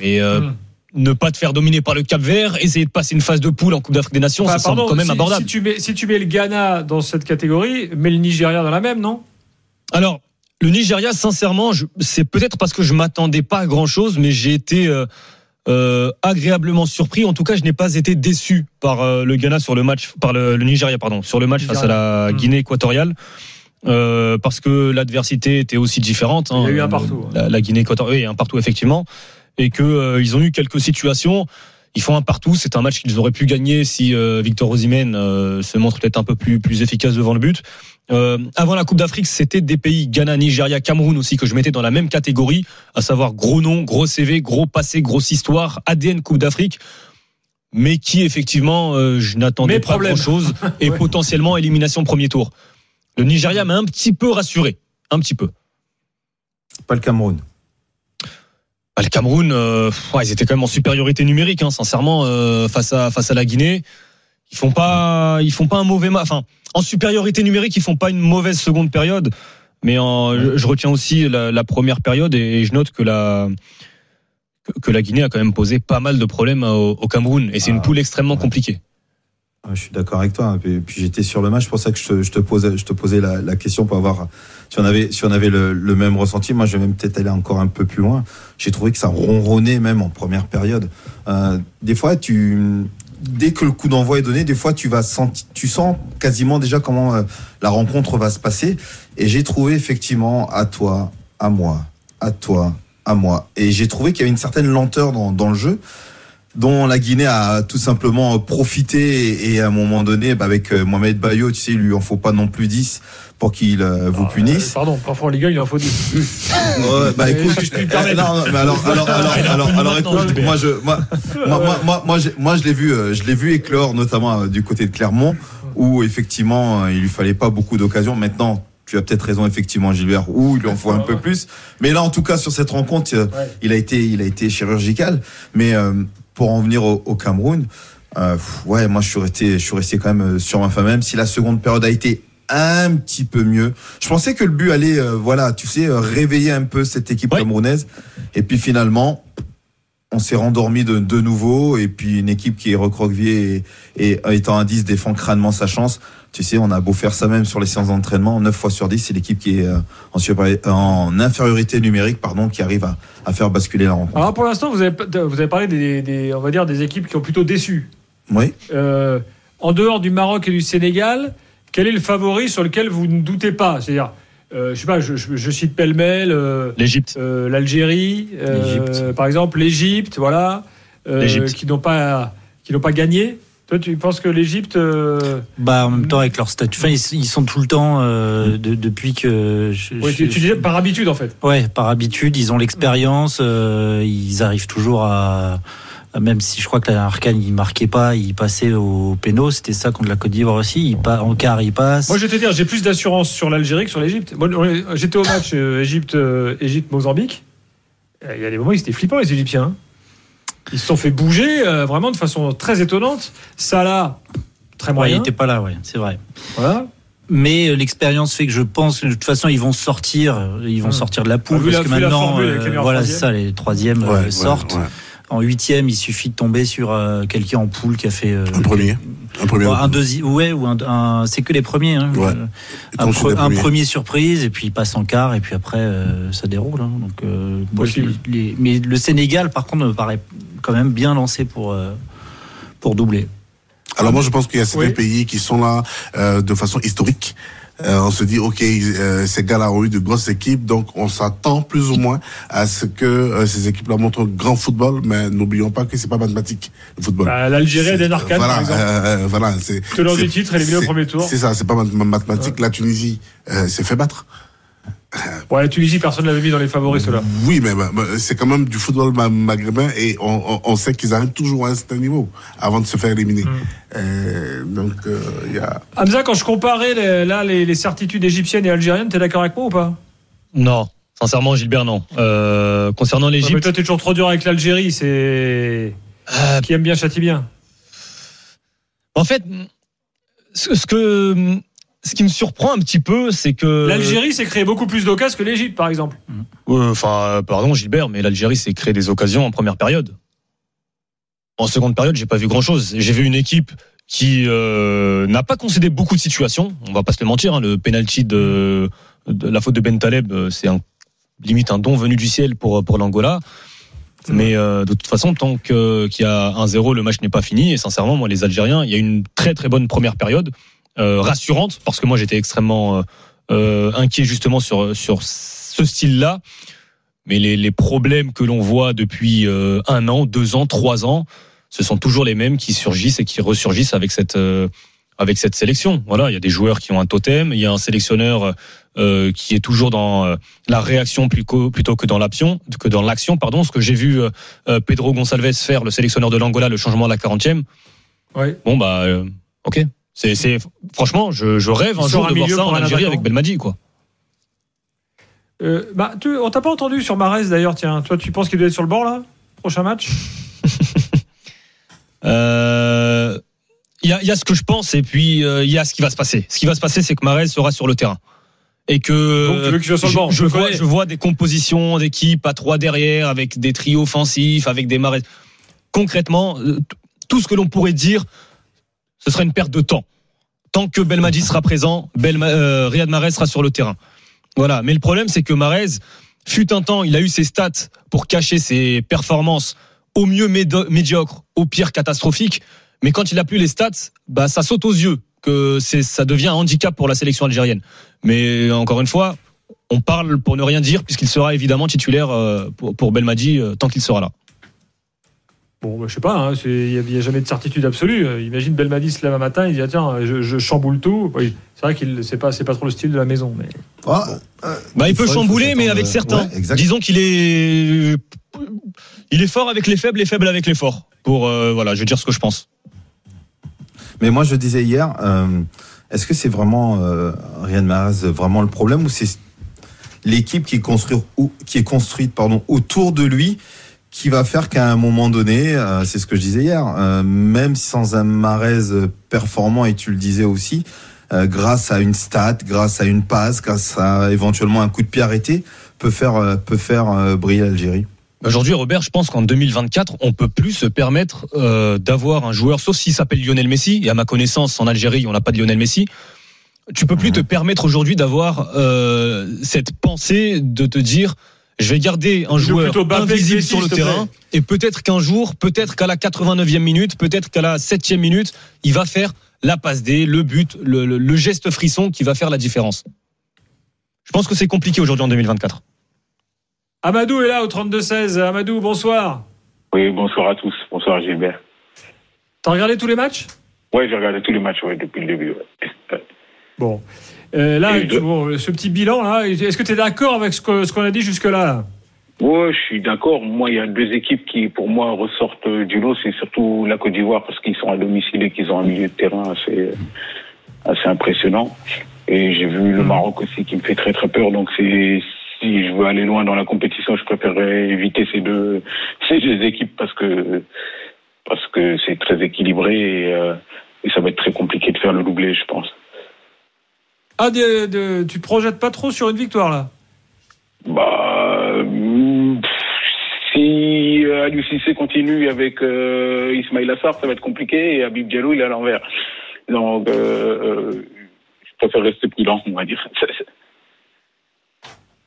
mais euh, Hmm. ne pas te faire dominer par le Cap Vert, essayer de passer une phase de poule en Coupe d'Afrique des Nations, ça semble pardon, quand même si, abordable. Si tu, mets, si tu mets le Ghana dans cette catégorie, mets le Nigeria dans la même, non? Alors, le Nigeria, sincèrement, c'est peut-être parce que je m'attendais pas à grand chose, mais j'ai été euh, euh, agréablement surpris. En tout cas, je n'ai pas été déçu par euh, le Ghana sur le match, par le, le Nigeria, pardon, sur le match face à la. Guinée équatoriale. Euh, parce que l'adversité était aussi différente. hein. Il y a eu un partout, La, la Guinée équatoriale, oui, un partout effectivement, et que euh, ils ont eu quelques situations. Ils font un partout. C'est un match qu'ils auraient pu gagner si euh, Victor Osimhen euh, se montre peut-être un peu plus plus efficace devant le but. Euh, avant la Coupe d'Afrique, c'était des pays Ghana, Nigeria, Cameroun aussi que je mettais dans la même catégorie, à savoir gros nom, gros CV, gros passé, grosse histoire, ADN Coupe d'Afrique, mais qui effectivement, euh, je n'attendais Mais pas grand-chose et Ouais. potentiellement élimination premier tour. Le Nigeria m'a un petit peu rassuré, un petit peu. Pas le Cameroun. Bah, le Cameroun, euh, ouais, ils étaient quand même en supériorité numérique, hein, sincèrement, euh, face à face à la Guinée. Ils font pas, ils font pas un mauvais match. Enfin, en supériorité numérique, ils font pas une mauvaise seconde période. Mais en, je, je retiens aussi la, la première période et je note que la que- la Guinée a quand même posé pas mal de problèmes au, au Cameroun et c'est une Ah, poule extrêmement compliquée. Ouais, Je suis d'accord avec toi. Et puis j'étais sur le match, c'est pour ça que je te, je te posais, je te posais la, la question pour avoir si on avait, si on avait le, le même ressenti. Moi, je vais même peut-être aller encore un peu plus loin. J'ai trouvé que ça ronronnait même en première période. Euh, des fois, tu, dès que le coup d'envoi est donné, des fois, tu vas sentir, tu sens quasiment déjà comment euh, la rencontre va se passer. Et j'ai trouvé effectivement à toi, à moi, à toi, à moi. Et j'ai trouvé qu'il y avait une certaine lenteur dans, dans le jeu dont la Guinée a tout simplement profité et, à un moment donné, bah avec euh, Mohamed Bayo, tu sais, il lui en faut pas non plus 10 pour qu'il euh, vous punisse. Euh, pardon, parfois en Ligue 1, il en faut 10. Ouais, bah écoute, je puis me permettre. non, non, mais alors, alors, alors, alors, alors, écoute, moi je, moi, moi, moi, moi, moi, j'ai- moi, je l'ai vu, euh, je l'ai vu éclore, notamment du côté de Clermont, où effectivement, il lui fallait pas beaucoup d'occasions. Maintenant, tu as peut-être raison, effectivement, Gilbert, où il en faut un peu plus. Mais là, en tout cas, sur cette rencontre, Ouais. il a été, il a été chirurgical. Mais euh, pour en venir au, au Cameroun, euh, ouais, moi, je suis resté, je suis resté quand même euh, sur ma fin, même si la seconde période a été un petit peu mieux. Je pensais que le but allait, euh, voilà, tu sais, euh, réveiller un peu cette équipe camerounaise. Et puis finalement, on s'est rendormi de, de nouveau. Et puis une équipe qui est recroquevillée et, et étant un 10 défend crânement sa chance. Tu sais, on a beau faire ça même sur les séances d'entraînement, 9 fois sur 10, c'est l'équipe qui est euh, en, infériorité numérique, pardon, qui arrive à, à faire basculer la rencontre. Alors pour l'instant, vous avez, vous avez parlé des, des- on va dire, des équipes qui ont plutôt déçu. Oui. Euh, en dehors du Maroc et du Sénégal, quel est le favori sur lequel vous ne doutez pas? C'est-à-dire, euh, je sais pas, je, je- je cite pêle-mêle euh, L'Égypte. euh, l'Algérie, euh, L'Égypte. par exemple, l'Égypte, voilà, euh, L'Égypte. qui n'ont pas, qui n'ont pas gagné. Toi, tu penses que l'Égypte euh, Bah, en même temps, avec leur statut, enfin, ils, ils sont tout le temps euh, de- depuis que. je- oui, tu, tu disais par habitude en fait. Ouais, par habitude, ils ont l'expérience, euh, ils arrivent toujours à. Même si je crois que la Arcane, ils marquaient pas, ils passaient au pénal, c'était ça contre la Côte d'Ivoire aussi. Ils en quart, ils passent. Moi, je vais te dire, j'ai plus d'assurance sur l'Algérie que sur l'Égypte. J'étais au match Égypte, Égypte-Mozambique. Il y a des moments, ils étaient flippants, les Égyptiens. hein. Ils se sont fait bouger euh, vraiment de façon très étonnante. Salah, très Ouais, moyen. ils étaient pas là, ouais, c'est vrai. Voilà. Mais euh, l'expérience fait que je pense que de toute façon ils vont sortir, euh, ils vont Hum. sortir de la poule Ah, parce la- que maintenant, formule euh, voilà, ça, les troisièmes Ouais, ouais, sortent. En huitième, il suffit de tomber sur euh, quelqu'un en poule qui a fait euh, Un premier. Un premier. Bon, un deuxième, ouais, ou un, un- c'est que les premiers. Hein. Ouais. Euh, Un, pre- premiers. premier surprise et puis il passe en quart et puis après euh, ça déroule. hein. Donc, euh, les- mais le Sénégal, par contre, me paraît quand même bien lancé pour euh, pour doubler. Alors moi je pense qu'il y a certains Oui. pays qui sont là euh, de façon historique. Euh, on se dit ok euh, ces gars-là ont eu de grosses équipes donc on s'attend plus ou moins à ce que euh, ces équipes-là montrent grand football mais n'oublions pas que c'est pas mathématique le football. Bah, L'Algérie des Arcane, voilà, par exemple. euh, euh, voilà, c'est Tenant c'est- du titre, éliminé au c'est- premier tour. C'est ça, c'est pas mat- mathématique. La Tunisie euh, s'est fait battre. Ouais, la Tunisie, personne ne l'avait mis dans les favoris, ceux-là. Oui, mais bah, bah, c'est quand même du football ma- maghrébin et on, on, on sait qu'ils arrivent toujours à un certain niveau avant de se faire éliminer. Mm. Euh, donc euh, il y a Hamza, quand je comparais les- là les, les certitudes égyptiennes et algériennes, t'es d'accord avec moi ou pas? Non, sincèrement, Gilbert, non. Euh, concernant Ouais, Mais l'Égypte, toi, t'es toujours trop dur avec l'Algérie. C'est euh, qui aime bien châtie bien. en fait, ce que ce qui me surprend un petit peu, c'est que L'Algérie s'est créé beaucoup plus d'occasions que l'Égypte, par exemple. Euh, Enfin, euh, pardon, Gilbert, mais l'Algérie s'est créé des occasions en première période. En seconde période, j'ai pas vu grand chose. J'ai vu une équipe qui euh, n'a pas concédé beaucoup de situations. On va pas se le mentir. hein, le penalty de, de la faute de Ben Taleb, euh, c'est un, limite un don venu du ciel pour pour l'Angola. Mais euh, de toute façon, tant qu'il y a 1-0, le match n'est pas fini. Et sincèrement, moi, les Algériens, il y a une très très bonne première période, rassurante, parce que moi, j'étais extrêmement euh, euh, inquiet justement sur sur ce style-là. Mais les, les problèmes que l'on voit depuis euh, un an, deux ans, trois ans, ce sont toujours les mêmes qui surgissent et qui ressurgissent avec cette euh, avec cette sélection. Voilà, il y a des joueurs qui ont un totem, il y a un sélectionneur euh, qui est toujours dans euh, la réaction plutôt, que dans l'action, que dans l'action, pardon. Ce que j'ai vu euh, euh, Pedro Gonçalves faire, le sélectionneur de l'Angola, le changement à la 40e. Ouais. Bon bah, euh, ok. C'est, c'est franchement, je, je rêve un jour un de voir ça en Algérie avec Belmadi, quoi. Euh, bah, tu, on t'a pas entendu sur Marès d'ailleurs, tiens. Toi, tu penses qu'il doit être sur le bord là Prochain match? Euh, Il y, a, il y a ce que je pense et puis euh, il y a ce qui va se passer. Ce qui va se passer, c'est que Marez sera sur le terrain. Et que Donc, tu veux soit sur le je, vois, connais. je vois des compositions d'équipes à trois derrière, avec des trios offensifs, avec des Marez. Concrètement, euh, tout ce que l'on pourrait dire, ce serait une perte de temps. Tant que Belmadi sera présent, euh, Riyad Mahrez sera sur le terrain. Voilà. Mais le problème, c'est que Mahrez, fut un temps, il a eu ses stats pour cacher ses performances au mieux médiocres, au pire catastrophiques. Mais quand il a plus les stats, bah, ça saute aux yeux que c'est, ça devient un handicap pour la sélection algérienne. Mais encore une fois, on parle pour ne rien dire puisqu'il sera évidemment titulaire euh, pour, pour Belmadi euh, tant qu'il sera là. Bon, bah, je sais pas, hein, il n'y a, jamais de certitude absolue. Euh, Imagine Belmadi se lève un matin, il dit ah, tiens, je, je chamboule tout. Oui, c'est vrai qu'il c'est pas, c'est pas trop le style de la maison. Mais... Ah, euh, Bah, il peut chambouler, mais avec certains. Ouais. Disons qu'il est, il est fort avec les faibles et faible avec les forts. Pour euh, voilà, je vais dire ce que je pense. Mais moi, je disais hier, euh, est-ce que c'est vraiment euh, Riyad Mahrez vraiment le problème ou c'est l'équipe qui est construite, ou- qui est construite pardon, autour de lui qui va faire qu'à un moment donné, euh, c'est ce que je disais hier, euh, même sans un Mahrez performant, et tu le disais aussi, euh, grâce à une stat, grâce à une passe, grâce à éventuellement un coup de pied arrêté, peut faire, euh, peut faire euh, briller l'Algérie. Aujourd'hui, Robert, je pense qu'en 2024, on peut plus se permettre euh, d'avoir un joueur, sauf s'il s'appelle Lionel Messi. Et à ma connaissance, en Algérie, on n'a pas de Lionel Messi. Tu peux plus te permettre aujourd'hui d'avoir euh, cette pensée de te dire, je vais garder un Joue joueur invisible Messi, sur le terrain, et peut-être qu'un jour, peut-être qu'à la 89e minute, peut-être qu'à la 7e minute, il va faire la passe D, le but, le, le- le geste frisson qui va faire la différence. Je pense que c'est compliqué aujourd'hui en 2024. Amadou est là au 32-16. Amadou, bonsoir. Oui, bonsoir à tous. Bonsoir Gilbert. T'as regardé tous les matchs? Ouais, j'ai regardé tous les matchs ouais, depuis le début. ouais. Bon. Euh, là, je- bon, ce petit bilan là, est-ce que tu es d'accord avec ce qu'on a dit jusque-là? Ouais, je suis d'accord. Moi, il y a deux équipes qui, pour moi, ressortent du lot. C'est surtout la Côte d'Ivoire parce qu'ils sont à domicile et qu'ils ont un milieu de terrain assez, assez impressionnant. Et j'ai vu le Maroc aussi qui me fait très très peur. Donc c'est si je veux aller loin dans la compétition, je préférerais éviter ces deux ces deux équipes parce que parce que c'est très équilibré et, euh, et ça va être très compliqué de faire le doublé, je pense. Ah, de- de- tu te projettes pas trop sur une victoire là? Bah, pff, si euh, Aliou Cissé continue avec euh, Ismail Assar, ça va être compliqué et Habib Diallo, il est à l'envers. Donc, euh, euh, je préfère rester prudent, on va dire.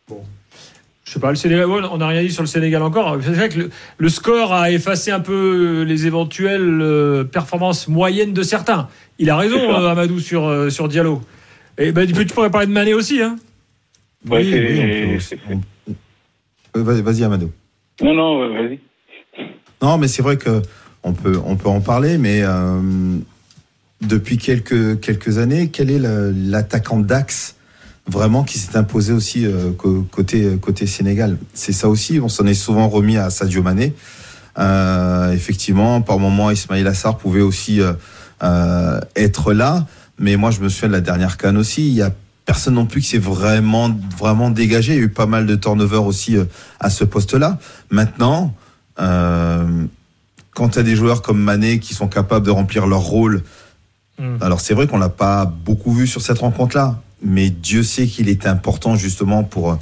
Je sais pas, le Sénégal, on n'a rien dit sur le Sénégal encore. C'est vrai que le, le score a effacé un peu les éventuelles euh, performances moyennes de certains. Il a raison, euh, Amadou, sur, euh, sur Diallo. Et ben, tu, pourrais parler de Mané aussi. Hein Ouais, Oui, c'est- oui, on Euh, Vas-y, Amadou. Non, non, vas-y. Non, mais c'est vrai que on peut, on peut en parler, mais euh, depuis quelques, quelques années, quel est l'attaquant d'axe vraiment qui s'est imposé aussi euh, côté, côté Sénégal? C'est ça aussi, on s'en est souvent remis à Sadio Mané. Euh, effectivement, par moment, Ismail Assar pouvait aussi euh, euh, être là, mais moi, je me souviens de la dernière canne aussi. Il y a personne non plus qui s'est vraiment, vraiment dégagé. Il y a eu pas mal de turnover aussi euh, à ce poste-là. Maintenant, euh, quand tu as des joueurs comme Mané qui sont capables de remplir leur rôle, Mm. alors c'est vrai qu'on l'a pas beaucoup vu sur cette rencontre-là, mais Dieu sait qu'il est important justement pour,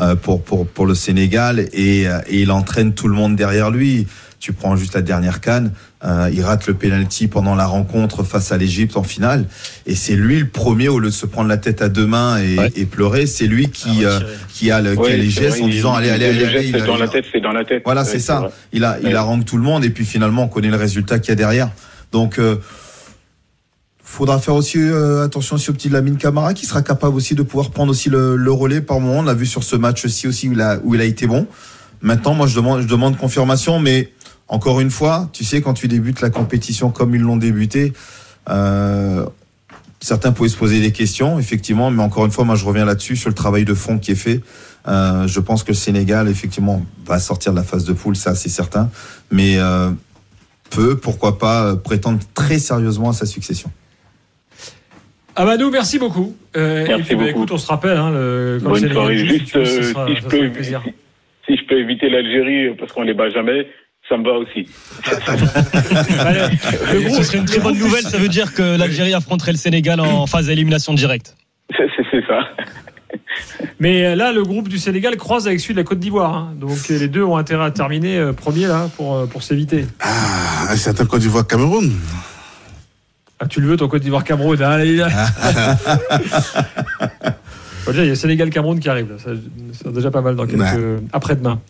euh, pour, pour, pour le Sénégal et, euh, et il entraîne tout le monde derrière lui. Tu prends juste la dernière canne, euh, il rate le penalty pendant la rencontre face à l'Égypte en finale, et c'est lui le premier au lieu de se prendre la tête à deux mains et, Ouais. et pleurer, c'est lui qui Ah, euh, qui a, le, qui a les gestes vrai, en il- disant allez allez le allez, c'est dans la tête, c'est dans la tête. Voilà, Ouais, c'est ça. vrai. Il a, il Ouais. harangue tout le monde et puis finalement on connaît le résultat qu'il y a derrière. Donc euh, faudra faire aussi euh, attention aussi au petit Lamine Camara qui sera capable aussi de pouvoir prendre aussi le, le relais par moment. On l'a vu sur ce match-ci aussi où il a, où il a été bon. Maintenant, moi je demande, je demande confirmation, mais encore une fois, tu sais quand tu débutes la compétition comme ils l'ont débuté. Euh, Certains pouvaient se poser des questions, effectivement, mais encore une fois, moi je reviens là-dessus sur le travail de fond qui est fait. Euh, je pense que le Sénégal, effectivement, va sortir de la phase de poule, ça c'est certain, mais euh, peut, pourquoi pas, prétendre très sérieusement à sa succession. Amadou, merci beaucoup. Euh, Merci et puis, bah, beaucoup. écoute, on se rappelle, hein, le, quand le Bonne Sénégal soirée. Juste, si je sera peux. Si je peux éviter l'Algérie parce qu'on les bat jamais, ça me va aussi. Le groupe- Ce serait une très bonne nouvelle. Ça veut dire que l'Algérie affronterait le Sénégal en phase d'élimination directe. C'est ça. Mais euh, là, le groupe du Sénégal croise avec celui de la Côte d'Ivoire. hein. Donc euh, les deux ont intérêt à terminer euh, premier là pour, pour s'éviter. Ah, un certain Côte d'Ivoire Cameroun. Ah, tu le veux ton Côte d'Ivoire Cameroun hein, allez, là. Bon, déjà, il y a Sénégal Cameroun qui arrive. là. Ça, C'est déjà pas mal dans quelques Ouais. après-demain.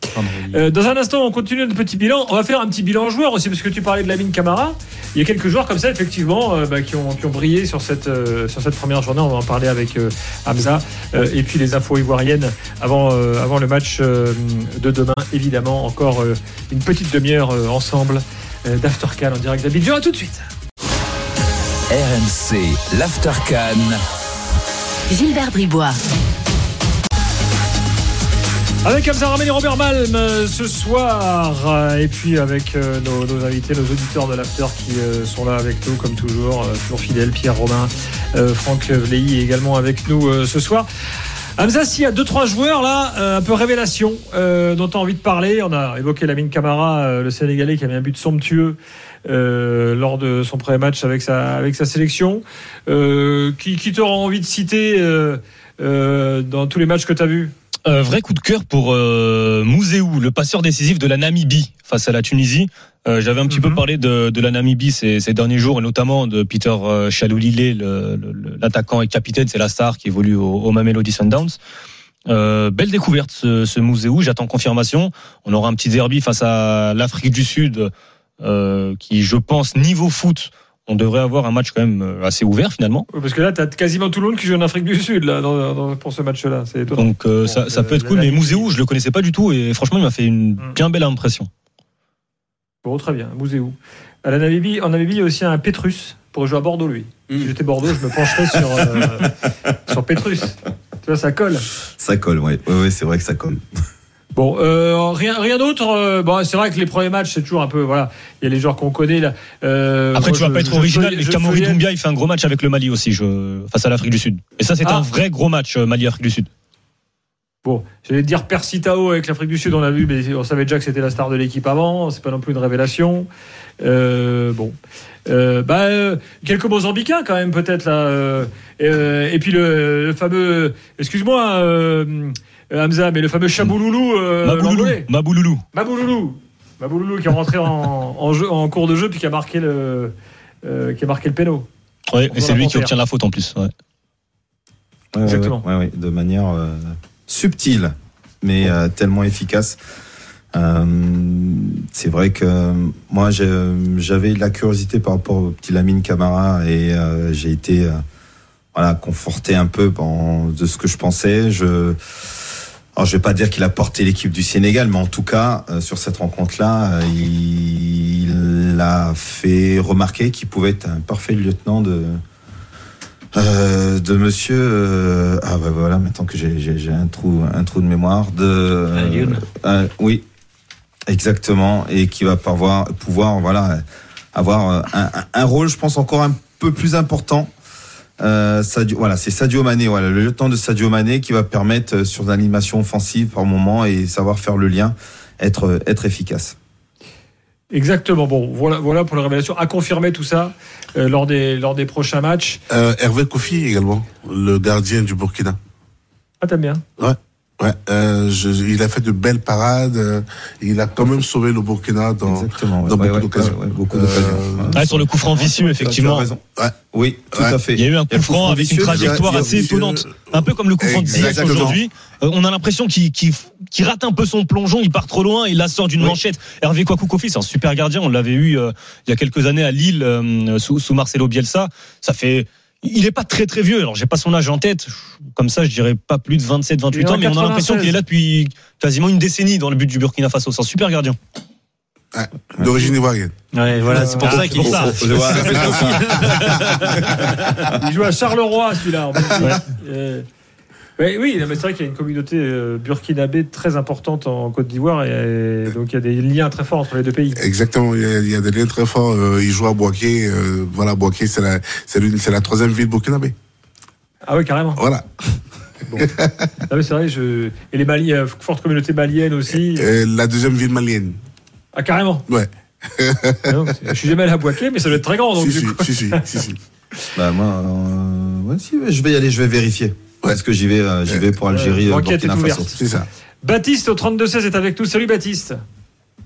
Euh, dans un instant, on continue notre petit bilan. On va faire un petit bilan joueur aussi, parce que tu parlais de Lamine Camara. Il y a quelques joueurs comme ça, effectivement, euh, bah, qui, ont, qui ont brillé sur cette, euh, sur cette première journée. On va en parler avec euh, Hamza. Euh, et puis les infos ivoiriennes avant, euh, avant le match euh, de demain. Évidemment, encore euh, une petite demi-heure euh, ensemble euh, d'Aftercan en direct d'Abidjan. À tout de suite. RMC, l'Aftercan. Gilbert Bribois. Avec Hamza Ramel et Robert Malm euh, ce soir, euh, et puis avec euh, nos, invités, nos auditeurs de l'After qui sont là avec nous comme toujours, toujours fidèles, Pierre Romain, Franck Vleilly également avec nous ce soir. Hamza, s'il y a deux trois joueurs là, un peu révélation, dont tu as envie de parler, on a évoqué Lamine Camara, le Sénégalais qui avait un but somptueux lors de son premier match avec sa, avec sa sélection. Euh, qui qui t'aura envie de citer euh, euh, dans tous les matchs que tu as vus? Euh, vrai coup de cœur pour euh, Mouzeou, le passeur décisif de la Namibie face à la Tunisie. Euh, J'avais un petit Mhm. peu parlé de, de la Namibie ces, ces derniers jours, et notamment de Peter euh, Chaloulilé, l'attaquant et capitaine, c'est la star qui évolue au, au Mamelody Sundowns. Euh, belle découverte ce, ce Mouzeou, j'attends confirmation. On aura un petit derby face à l'Afrique du Sud, euh, qui je pense niveau foot, on devrait avoir un match quand même euh, assez ouvert finalement. Parce que là, tu as quasiment tout le monde qui joue en Afrique du Sud là, dans- dans- pour ce match-là. Donc euh, Bon, ça, ça euh, peut être cool, mais Mouzeou, je le connaissais pas du tout et franchement il m'a fait une Mm. bien belle impression. Bon, très bien. Mouzeou. À la Namibie, en Namibie, il y a aussi un Pétrus pour jouer à Bordeaux, lui. Si j'étais Bordeaux, je me pencherais sur, euh, sur Pétrus. Tu vois, ça colle. Ça colle, ouais, ouais, ouais, c'est vrai que ça colle. Bon, euh, rien, rien d'autre. euh, bon, c'est vrai que les premiers matchs, c'est toujours un peu. Voilà, il y a les joueurs qu'on connaît là. Euh, Après, moi, tu vas je- pas être original, mais Kamori Doumbia, il fait un gros match avec le Mali aussi, je, face à l'Afrique du Sud. Et ça, c'est Ah. un vrai gros match, euh, Mali-Afrique du Sud. Bon, j'allais dire Persitao avec l'Afrique du Sud, on a vu, mais on savait déjà que c'était la star de l'équipe avant. C'est pas non plus une révélation. Euh, bon, Euh, bah, euh, quelques Mozambicains quand même peut-être là. euh, euh, et puis le, le fameux, excuse-moi, euh, euh, Hamza, mais le fameux Chabouloulou, euh, Mabouloulou. Mabouloulou. Mabouloulou, Mabouloulou qui est rentré en, en jeu, en cours de jeu puis qui a marqué le, euh, qui a marqué le péno. On et c'est lui qui obtient la faute en plus. ouais. Ouais, Exactement. ouais, ouais, de manière euh, subtile, mais euh, tellement efficace. Euh, c'est vrai que moi, j'avais de la curiosité par rapport au petit Lamine Camara et euh, j'ai été euh, voilà, conforté un peu dans- de ce que je pensais. Je, alors, je vais pas dire qu'il a porté l'équipe du Sénégal, mais en tout cas, euh, sur cette rencontre-là, euh, il a fait remarquer qu'il pouvait être un parfait lieutenant de, euh, de monsieur. euh, ah bah voilà, maintenant que j'ai- un trou, un trou de mémoire. De, euh, euh, oui, exactement. Et qui va pouvoir, pouvoir voilà, avoir euh, un- un rôle, je pense, encore un peu plus important. Euh, Sadio, voilà, c'est Sadio Mané, voilà, le lieutenant de Sadio Mané qui va permettre euh, sur l'animation offensive par moment et savoir faire le lien, être, être efficace. Exactement. Bon, voilà, voilà pour la révélation. À confirmer tout ça euh, lors des lors des prochains matchs. Euh, Hervé Kofi également, le gardien du Burkina. Ah, t'aimes bien? Ouais. Ouais, euh, je- il a fait de belles parades. euh, il a quand même sauvé le Burkina dans, Exactement. ouais. dans Ouais, beaucoup ouais, d'occasions. Euh, Ouais. Ah, sur le coup franc vicieux, Tu as effectivement. raison. Ouais. Oui, tout Ouais. à fait. Il y a eu un coup franc avec une trajectoire assez étonnante. Un peu comme le coup franc de aujourd'hui. Euh, on a l'impression qu'il qu'il- qu'il rate un peu son plongeon, il part trop loin, il la sort d'une Oui. manchette. Hervé Kouakoukofi, c'est un super gardien. On l'avait eu euh, il y a quelques années à Lille euh, sous, sous Marcelo Bielsa. Ça fait. Il est pas très très vieux. Alors j'ai pas son âge en tête. Comme ça, je dirais pas plus de 27, 28 Il est en ans, mais on a l'impression 96. qu'il est là depuis quasiment une décennie dans le but du Burkina Faso. C'est un super gardien. ouais, D'origine ivoirienne. Ouais, voilà, c'est pour Ah, ça qu'il pour ça. Il joue à Charleroi, celui-là. en Belgique. Euh, oui, mais c'est vrai qu'il y a une communauté euh, burkinabé très importante en Côte d'Ivoire et, donc il y a des liens très forts entre les deux pays. Exactement, il y, a, il y a des liens très forts. Euh, il joue à Boaké. Euh, voilà, Boaké, c'est la, c'est la troisième ville burkinabé. Ah oui, carrément. Voilà. Ah oui, c'est vrai. Je... Et les Mali, forte communauté malienne aussi. La deuxième ville malienne. Ah carrément. Ouais. Ah non, c'est- je suis jamais allé à Boaké, mais ça doit être très grand. Donc, si, du si, coup- si, si, si, si. Bah moi, euh, ouais, si, je vais y aller, je vais vérifier. Parce que j'y vais, euh, j'y vais pour Algérie, euh, l'enquête est Burkina ouverte. Faso. C'est ça. Baptiste au 32-16 est avec nous. Salut Baptiste.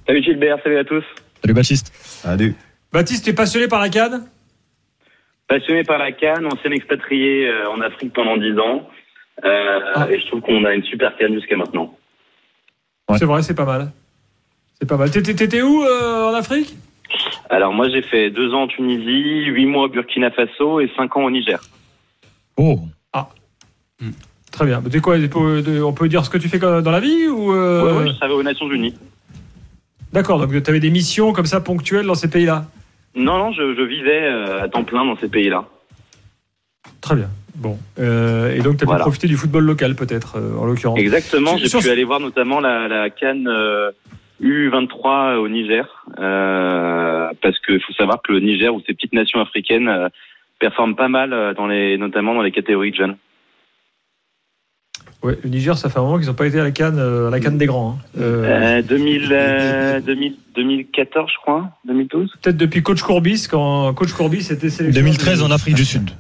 Salut Gilbert, salut à tous. Salut Baptiste. Salut. Baptiste, tu es passionné par la Cannes Passionné par la Cannes, ancien expatrié euh, en Afrique pendant 10 ans. Euh, Ah. Et je trouve qu'on a une super Cannes jusqu'à maintenant. Ouais. C'est vrai, c'est pas mal. C'est pas mal. T'étais où euh, en Afrique? Alors moi j'ai fait deux ans en Tunisie, huit mois au Burkina Faso et cinq ans au Niger. Oh. Très bien. T'es quoi On peut dire ce que tu fais dans la vie ou euh, Ouais, ouais, je travaillais aux Nations Unies. D'accord. Donc tu avais des missions comme ça ponctuelles dans ces pays-là. Non, non, je, je vivais euh, à temps plein dans ces pays-là. Très bien. Bon. Euh, et donc tu as Voilà. pu profiter du football local peut-être euh, en l'occurrence. Exactement, j'ai pu aller voir notamment la, la Cannes euh, U23 au Niger, parce qu'il faut savoir que le Niger ou ces petites nations africaines performent pas mal, dans les, notamment dans les catégories de jeunes. Ouais, le Niger, ça fait un moment qu'ils n'ont pas été à la Cannes, euh, à la Canne des grands. hein. Euh, Euh, 2000, euh, 2000, 2014, je crois, 2012. Peut-être depuis Coach Courbis, quand Coach Courbis était sélectionné. 2013 en Afrique du Sud.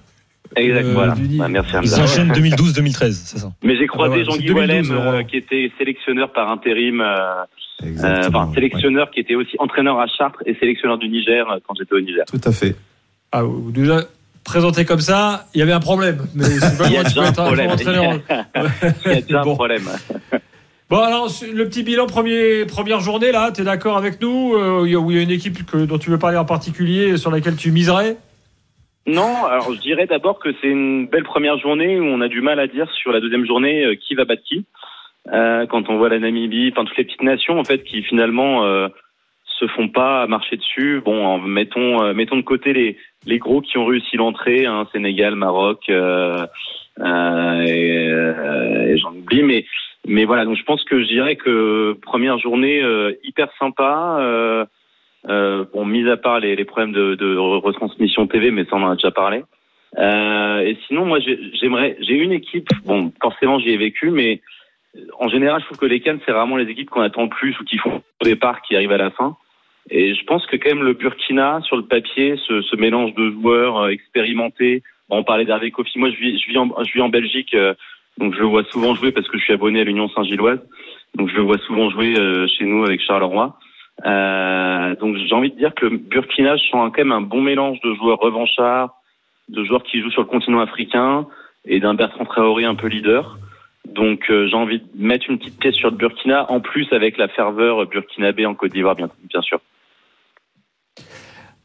Exact, Euh, voilà. du Niger. Ah, merci Ils Hamza. enchaînent 2012-2013, c'est ça. Mais j'ai Ah croisé bah ouais, Jean-Guy c'est 2012, Wallem, euh, qui était sélectionneur par intérim, euh, euh, enfin sélectionneur qui était aussi entraîneur à Chartres et sélectionneur du Niger quand j'étais au Niger. Tout à fait. Ah, déjà présenté comme ça, il y avait un problème. Mais c'est pas Il y a déjà un problème. Il y a déjà Bon. un problème. Bon, alors, le petit bilan, premier, première journée, là, tu es d'accord avec nous euh, il y a- Où il y a une équipe que, dont tu veux parler en particulier, sur laquelle tu miserais? Non, alors je dirais d'abord que c'est une belle première journée où on a du mal à dire sur la deuxième journée euh, qui va battre qui. Euh, quand on voit la Namibie, enfin toutes les petites nations en fait qui finalement euh, se font pas marcher dessus. Bon, mettons mettons de côté les les gros qui ont réussi l'entrée, hein, Sénégal, Maroc, euh, euh, euh, j'en oublie, mais mais voilà. Donc je pense que je dirais que première journée euh, hyper sympa. Bon, mis à part les, problèmes de, retransmission TV, mais ça on en a déjà parlé. Et sinon, moi, j'ai- j'aimerais, j'ai une équipe. Bon, forcément, j'y ai vécu, mais en général, je trouve que les Cannes, c'est vraiment les équipes qu'on attend le plus ou qui font au départ, qui arrivent à la fin. Et je pense que quand même le Burkina, sur le papier, ce, ce mélange de joueurs euh, expérimentés. Bon, on parlait d'Hervé Kofi. Moi, je vis, je vis en, je vis en Belgique, euh, donc je le vois souvent jouer parce que je suis abonné à l'Union Saint-Gilloise. Donc je le vois souvent jouer euh, chez nous avec Charleroi. Euh, donc j'ai envie de dire que le Burkina, je sens quand même un bon mélange de joueurs revanchards, de joueurs qui jouent sur le continent africain et d'un Bertrand Traoré un peu leader. Donc euh, j'ai envie de mettre une petite pièce sur le Burkina, en plus avec la ferveur burkinabé en Côte d'Ivoire, bien, bien sûr.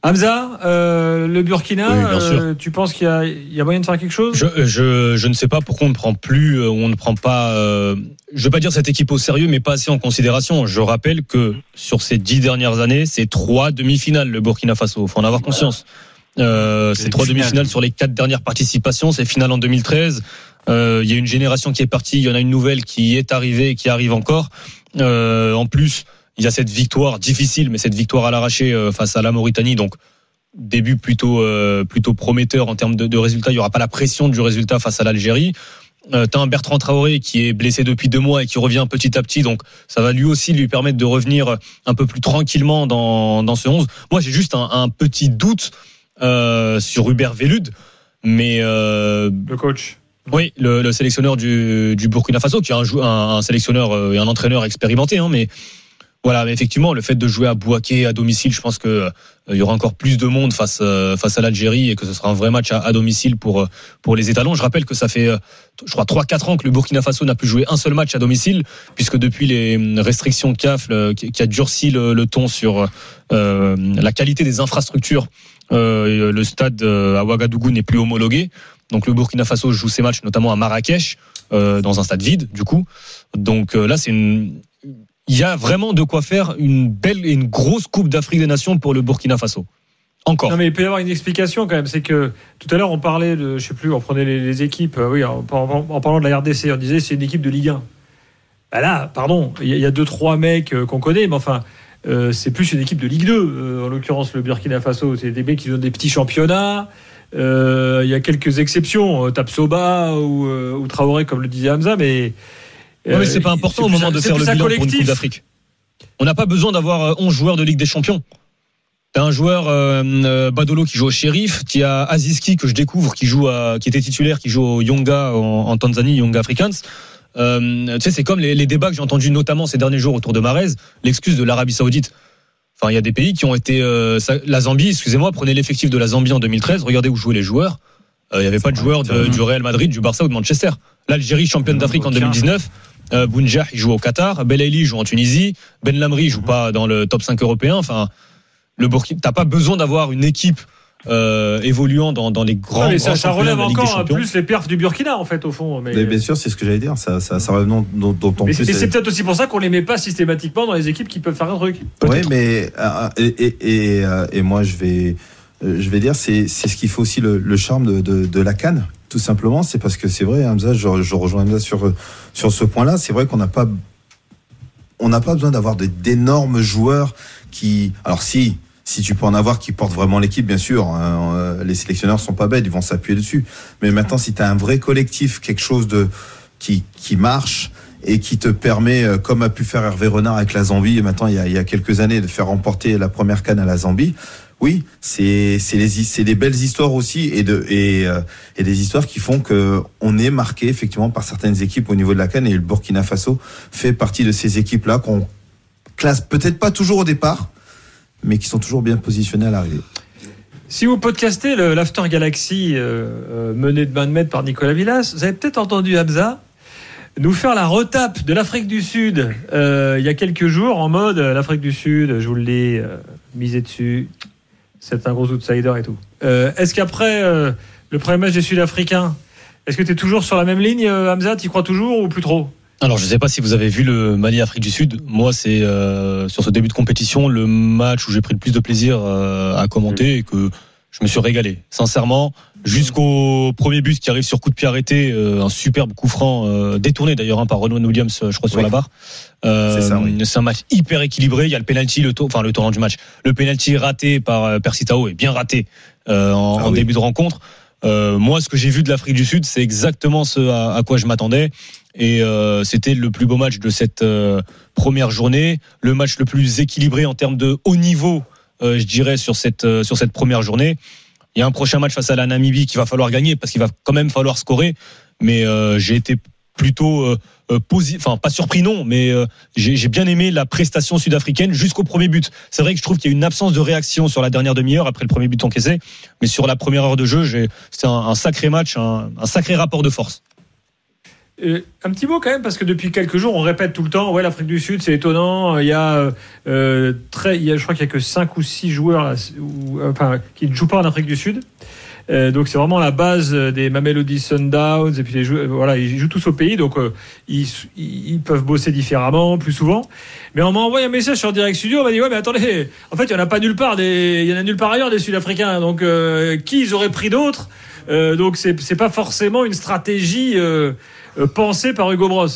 Hamza, euh, le Burkina, Oui, euh, tu penses qu'il y, a- il y a moyen de faire quelque chose? Je, je, je ne sais pas pourquoi on ne prend plus, on ne prend pas, euh, je veux pas dire cette équipe au sérieux, mais pas assez en considération. Je rappelle que sur ces dix dernières années, c'est trois demi-finales le Burkina Faso. Faut en avoir conscience. Euh, c'est trois finales. demi-finales sur les quatre dernières participations. C'est finale en 2013. Euh, Il y a une génération qui est partie, il y en a une nouvelle qui est arrivée, et qui arrive encore. Euh, en plus, il y a cette victoire difficile, mais cette victoire à l'arraché euh, face à la Mauritanie. Donc début plutôt euh, plutôt prometteur en termes de, résultats. Il y aura pas la pression du résultat face à l'Algérie. Euh, T'as un Bertrand Traoré qui est blessé depuis deux mois et qui revient petit à petit, donc ça va lui aussi lui permettre de revenir un peu plus tranquillement dans, dans ce 11. Moi, j'ai juste un, un petit doute euh, sur Hubert Vélude, mais euh, Le coach. Oui, le, le sélectionneur du, du Burkina Faso, qui est un, un, un sélectionneur euh, et un entraîneur expérimenté, hein, mais voilà, mais effectivement, le fait de jouer à Bouaké à domicile, je pense que euh, il y aura encore plus de monde face euh, face à l'Algérie et que ce sera un vrai match à, à domicile pour euh, pour les étalons. Je rappelle que ça fait, euh, je crois, 3-4 ans que le Burkina Faso n'a plus joué un seul match à domicile, puisque depuis les restrictions CAF, qui a durci le, le ton sur la qualité des infrastructures, le stade à Ouagadougou n'est plus homologué. Donc le Burkina Faso joue ses matchs notamment à Marrakech, euh, dans un stade vide, du coup. Donc euh, là, c'est une. Il y a vraiment de quoi faire une belle et une grosse Coupe d'Afrique des Nations pour le Burkina Faso. Encore. Non mais il peut y avoir une explication quand même, c'est que tout à l'heure on parlait de, je sais plus, on prenait les, équipes, euh, oui, en, parlant de la RDC, on disait c'est une équipe de Ligue 1. Bah là, pardon, il y, y a deux trois mecs qu'on connaît, mais enfin c'est plus une équipe de Ligue 2. euh, en l'occurrence le Burkina Faso, c'est des mecs qui ont des petits championnats. Euh, Il y a quelques exceptions, euh, Tapsoba ou, euh, ou Traoré comme le disait Hamza, mais Ouais, mais c'est pas euh, important au moment de faire le bilan pour une collectif. Coupe d'Afrique. On n'a pas besoin d'avoir euh, 11 joueurs de Ligue des Champions. T'as un joueur euh, euh, Badolo qui joue au Sheriff, tu as Aziski que je découvre qui joue à, qui était titulaire, qui joue au Yonga en, en Tanzanie, Yonga Africans. Euh, tu sais, c'est comme les, les débats que j'ai entendus notamment ces derniers jours autour de Marez, l'excuse de l'Arabie Saoudite. Enfin, il y a des pays qui ont été euh, ça- la Zambie, excusez-moi, prenez l'effectif de la Zambie en 2013, regardez où jouaient les joueurs. Euh, Il n'y avait pas de joueurs du Real Madrid, du Barça ou de Manchester. L'Algérie championne d'Afrique en 2019. Euh, il joue au Qatar. Belaïli joue en Tunisie. Ben Lamri joue pas dans le top 5 européen. Enfin, le Burkina, t'as pas besoin d'avoir une équipe euh, évoluant dans, dans les grands. Ouais, mais ça, grands ça championnats relève encore Champions. plus les perfs du Burkina en fait au fond. Mais, Mais bien sûr, c'est ce que j'allais dire. Ça, ça, ça relève d'autant mais plus. c'est mais c'est peut-être aussi pour ça qu'on les met pas systématiquement dans les équipes qui peuvent faire un truc. Oui, mais euh, et, et, et, euh, et moi je vais je vais dire c'est c'est ce qui fait aussi le, le charme de, de, de la Cannes tout simplement c'est parce que c'est vrai Hamza je, je rejoins Hamza sur sur ce point-là c'est vrai qu'on n'a pas on n'a pas besoin d'avoir d'énormes joueurs qui alors si si tu peux en avoir qui portent vraiment l'équipe, bien sûr, hein, euh, les sélectionneurs sont pas bêtes, ils vont s'appuyer dessus. Mais maintenant, si tu as un vrai collectif, quelque chose de qui, qui marche et qui te permet, euh, comme a pu faire Hervé Renard avec la Zambie, maintenant il y, a, il y a quelques années, de faire remporter la première canne à la Zambie. Oui, c'est c'est des belles histoires aussi et de et, euh, et des histoires qui font que on est marqué effectivement par certaines équipes au niveau de la canne et le Burkina Faso fait partie de ces équipes là qu'on classe peut-être pas toujours au départ, mais qui sont toujours bien positionnés à l'arrivée. Si vous podcastez le- l'After Galaxy euh, euh, mené de main de maître par Nicolas Villas, vous avez peut-être entendu Hamza nous faire la retape de l'Afrique du Sud euh, il y a quelques jours en mode euh, l'Afrique du Sud, je vous l'ai euh, misé dessus, c'est un gros outsider et tout. Est-ce qu'après le premier match des Sud-Africains, est-ce que tu es toujours sur la même ligne, Hamza? Tu y crois toujours ou plus trop? Alors, je ne sais pas si vous avez vu le Mali-Afrique du Sud. Moi, c'est euh, sur ce début de compétition le match où j'ai pris le plus de plaisir euh, à commenter et que je me suis régalé. Sincèrement, jusqu'au premier but qui arrive sur coup de pied arrêté, euh, un superbe coup franc euh, détourné d'ailleurs hein, par Renaud Williams, euh, je crois sur Oui. la barre. Euh, C'est ça, oui. c'est un match hyper équilibré. Il y a le penalty, le tour, enfin le tournant du match, le penalty raté par euh, Persitao est bien raté euh, en, Ah en oui. début de rencontre. Euh, moi, ce que j'ai vu de l'Afrique du Sud, c'est exactement ce à, quoi je m'attendais. Et euh, c'était le plus beau match de cette euh, première journée, le match le plus équilibré en termes de haut niveau, je dirais, sur cette, sur cette première journée. Il y a un prochain match face à la Namibie qu'il va falloir gagner parce qu'il va quand même falloir scorer. Mais j'ai été plutôt euh, euh, posi- enfin pas surpris non, mais euh, j'ai bien aimé la prestation sud-africaine jusqu'au premier but. C'est vrai que je trouve qu'il y a une absence de réaction sur la dernière demi-heure après le premier but encaissé, mais sur la première heure de jeu, c'était un, sacré match, un, sacré rapport de force. Un petit mot quand même, parce que depuis quelques jours, on répète tout le temps, ouais, l'Afrique du Sud, c'est étonnant. Il y a, très, il y a, je crois qu'il y a que 5 ou 6 joueurs qui ne jouent pas en Afrique du Sud. Euh, donc c'est vraiment la base des Mamelody Sundowns et puis les joueurs, voilà ils jouent tous au pays donc euh, ils, ils peuvent bosser différemment plus souvent. Mais on m'a envoyé un message sur Direct Studio on m'a dit ouais mais attendez en fait il y en a pas nulle part des il y en a nulle part ailleurs des Sud-Africains donc euh, qui ils auraient pris d'autres? Euh, donc c'est pas forcément une stratégie euh, euh, pensée par Hugo Bros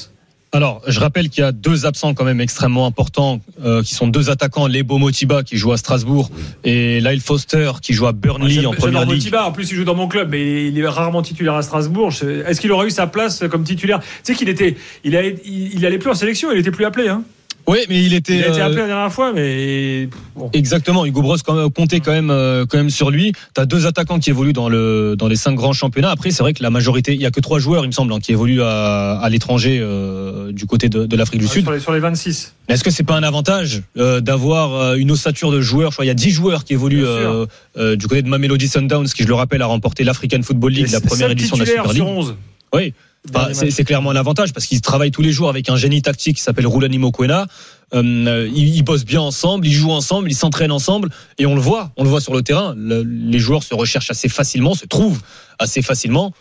Alors, je rappelle qu'il y a deux absents quand même extrêmement importants, euh, qui sont deux attaquants, Lebo Motiba qui joue à Strasbourg et Lyle Foster qui joue à Burnley en première ligue. Motiba. En plus, il joue dans mon club, mais il est rarement titulaire à Strasbourg. Est-ce qu'il aurait eu sa place comme titulaire? Tu sais qu'il était, il, a- il, il allait plus en sélection, il était plus appelé. Hein Oui, mais il était. Il a été euh, appelé la dernière fois, mais bon. Exactement, Hugo Bross comptait quand même, euh, quand même sur lui. Tu as deux attaquants qui évoluent dans, le, dans les cinq grands championnats. Après, c'est vrai que la majorité, il y a que trois joueurs, il me semble, hein, qui évoluent à, à l'étranger euh, du côté de, de l'Afrique du Sud. sur les, sur les 26. Mais est-ce que c'est pas un avantage euh, d'avoir une ossature de joueurs? Je crois il y a 10 joueurs qui évoluent euh, euh, du côté de Mamelody Sundowns, qui je le rappelle a remporté l'African Football League, Et la première édition de la Super League. sur 11. Oui. Dernier c'est clairement un avantage parce qu'ils travaillent tous les jours avec un génie tactique qui s'appelle Roulani Mokwena. Euh, ils, ils bossent bien ensemble, ils jouent ensemble, ils s'entraînent ensemble et on le voit, on le voit sur le terrain. Le- les joueurs se recherchent assez facilement, se trouvent assez facilement.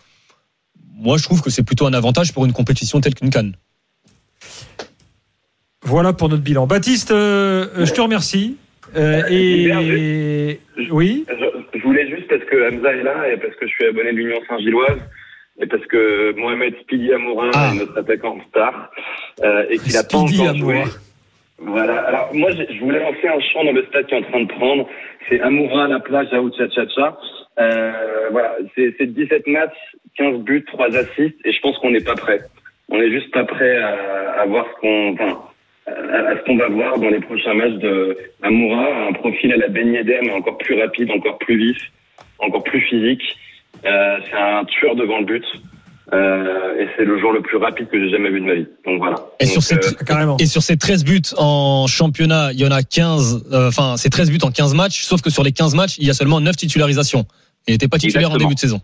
Moi, je trouve que c'est plutôt un avantage pour une compétition telle qu'une Cannes. Voilà pour notre bilan. Baptiste, euh, euh, je te remercie. Euh, et oui. Je, je voulais juste parce que Hamza est là et parce que je suis abonné de l'Union Saint-Gilloise et parce que Mohamed Spidi Amourin Ah. est notre attaquant star euh, et qu'il a pas encore joué. Voilà. Alors moi, je, voulais lancer un chant dans le stade qui est en train de prendre. C'est Amoura à la plage, Tcha Tcha. Euh, voilà. C'est c'est 17 matchs, 15 buts, 3 assists et je pense qu'on n'est pas prêt. On est juste pas prêt à, à voir ce qu'on, enfin, à, à ce qu'on va voir dans les prochains matchs de Amoura, un profil à la Ben Yedder, mais encore plus rapide, encore plus vif, encore plus physique. Euh, c'est un tueur devant le but. Euh, et c'est le joueur le plus rapide que j'ai jamais vu de ma vie. Donc voilà. Et Donc, sur, ces, euh, Carrément. et sur ces 13 buts en championnat, il y en a 15, euh, enfin, c'est 13 buts en 15 matchs, sauf que sur les 15 matchs, il y a seulement 9 titularisations. Il n'était pas titulaire en Exactement. début de saison.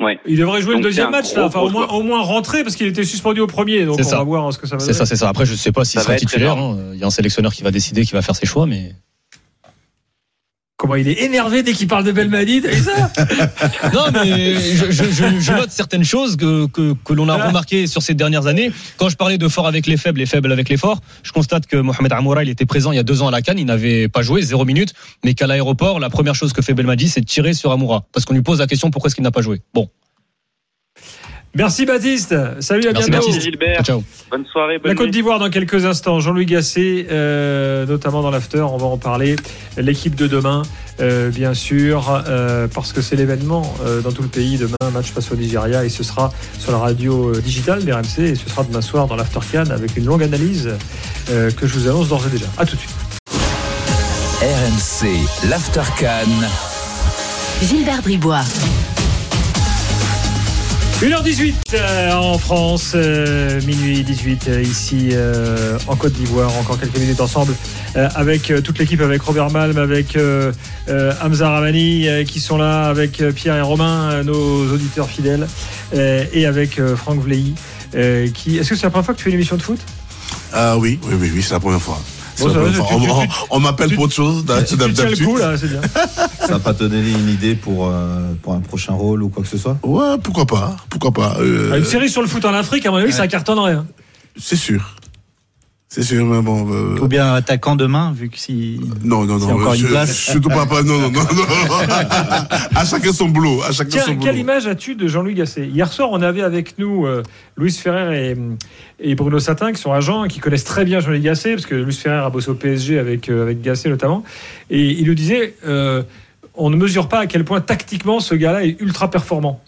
ouais. Il devrait jouer Donc, le deuxième match, là. Enfin, au moins, joueur. au moins rentrer parce qu'il était suspendu au premier. Donc, C'est on ça. va voir ce que ça va C'est ça, c'est ça. Après, je sais pas s'il sera titulaire. hein. Il y a un sélectionneur qui va décider, qui va faire ses choix, mais. Comment il est énervé dès qu'il parle de Belmadi, t'as vu ça Non, mais je, je- je- je note certaines choses que, que, que l'on a Voilà. remarquées sur ces dernières années. Quand je parlais de fort avec les faibles et faibles avec les forts, je constate que Mohamed Amoura, il était présent il y a deux ans à la Cannes, il n'avait pas joué, zéro minute, mais qu'à l'aéroport, la première chose que fait Belmadi, c'est de tirer sur Amoura. Parce qu'on lui pose la question pourquoi est-ce qu'il n'a pas joué? Bon, Merci Baptiste. Salut, à Merci, bientôt. Baptiste. Gilbert. ciao. Bonne soirée. Bonne La Côte d'Ivoire dans quelques instants. Jean-Louis Gasset, euh, notamment dans l'after, on va en parler. L'équipe de demain, euh, bien sûr, euh, parce que c'est l'événement euh, dans tout le pays. Demain, match face au Nigeria et ce sera sur la radio digitale d'RMC et ce sera demain soir dans l'after Can avec une longue analyse euh, que je vous annonce d'ores et déjà. À tout de suite. RMC, l'After Cannes. Gilbert Bribois. 1h18 euh, en France, euh, minuit 18 euh, ici en Côte d'Ivoire. Encore quelques minutes ensemble avec toute l'équipe, avec Robert Malm, avec Hamza Ramani qui sont là, avec Pierre et Romain, nos auditeurs fidèles, et avec Franck Vleilly. Est-ce que c'est la première fois que tu fais une émission de foot? Ah oui, oui, oui, oui, c'est la première fois. Bon, ça tu- On- m'appelle pour autre chose Tu tiens le d'habitude. coup là, c'est bien. Ça va pas te donner une idée pour, euh, pour un prochain rôle ou quoi que ce soit? Ouais, pourquoi pas, pourquoi pas. euh, Ah, Une série sur le foot en Afrique, à mon avis, ça cartonnerait. hein. c'est sûr. C'est sûr, mais bon. euh, Ou bien attaquant demain, vu que si. non, non, s'il y non. a encore je- une place. Surtout pas, pas, non, non, non, non. à chacun son boulot, à chacun Tiens, son boulot. quelle image as-tu de Jean-Louis Gasset? Hier soir, on avait avec nous euh, Louis Ferrer et, et Bruno Satin, qui sont agents, et qui connaissent très bien Jean-Louis Gasset, parce que Louis Ferrer a bossé au PSG avec, euh, avec Gasset notamment. Et il nous disait euh, on ne mesure pas à quel point tactiquement ce gars-là est ultra performant.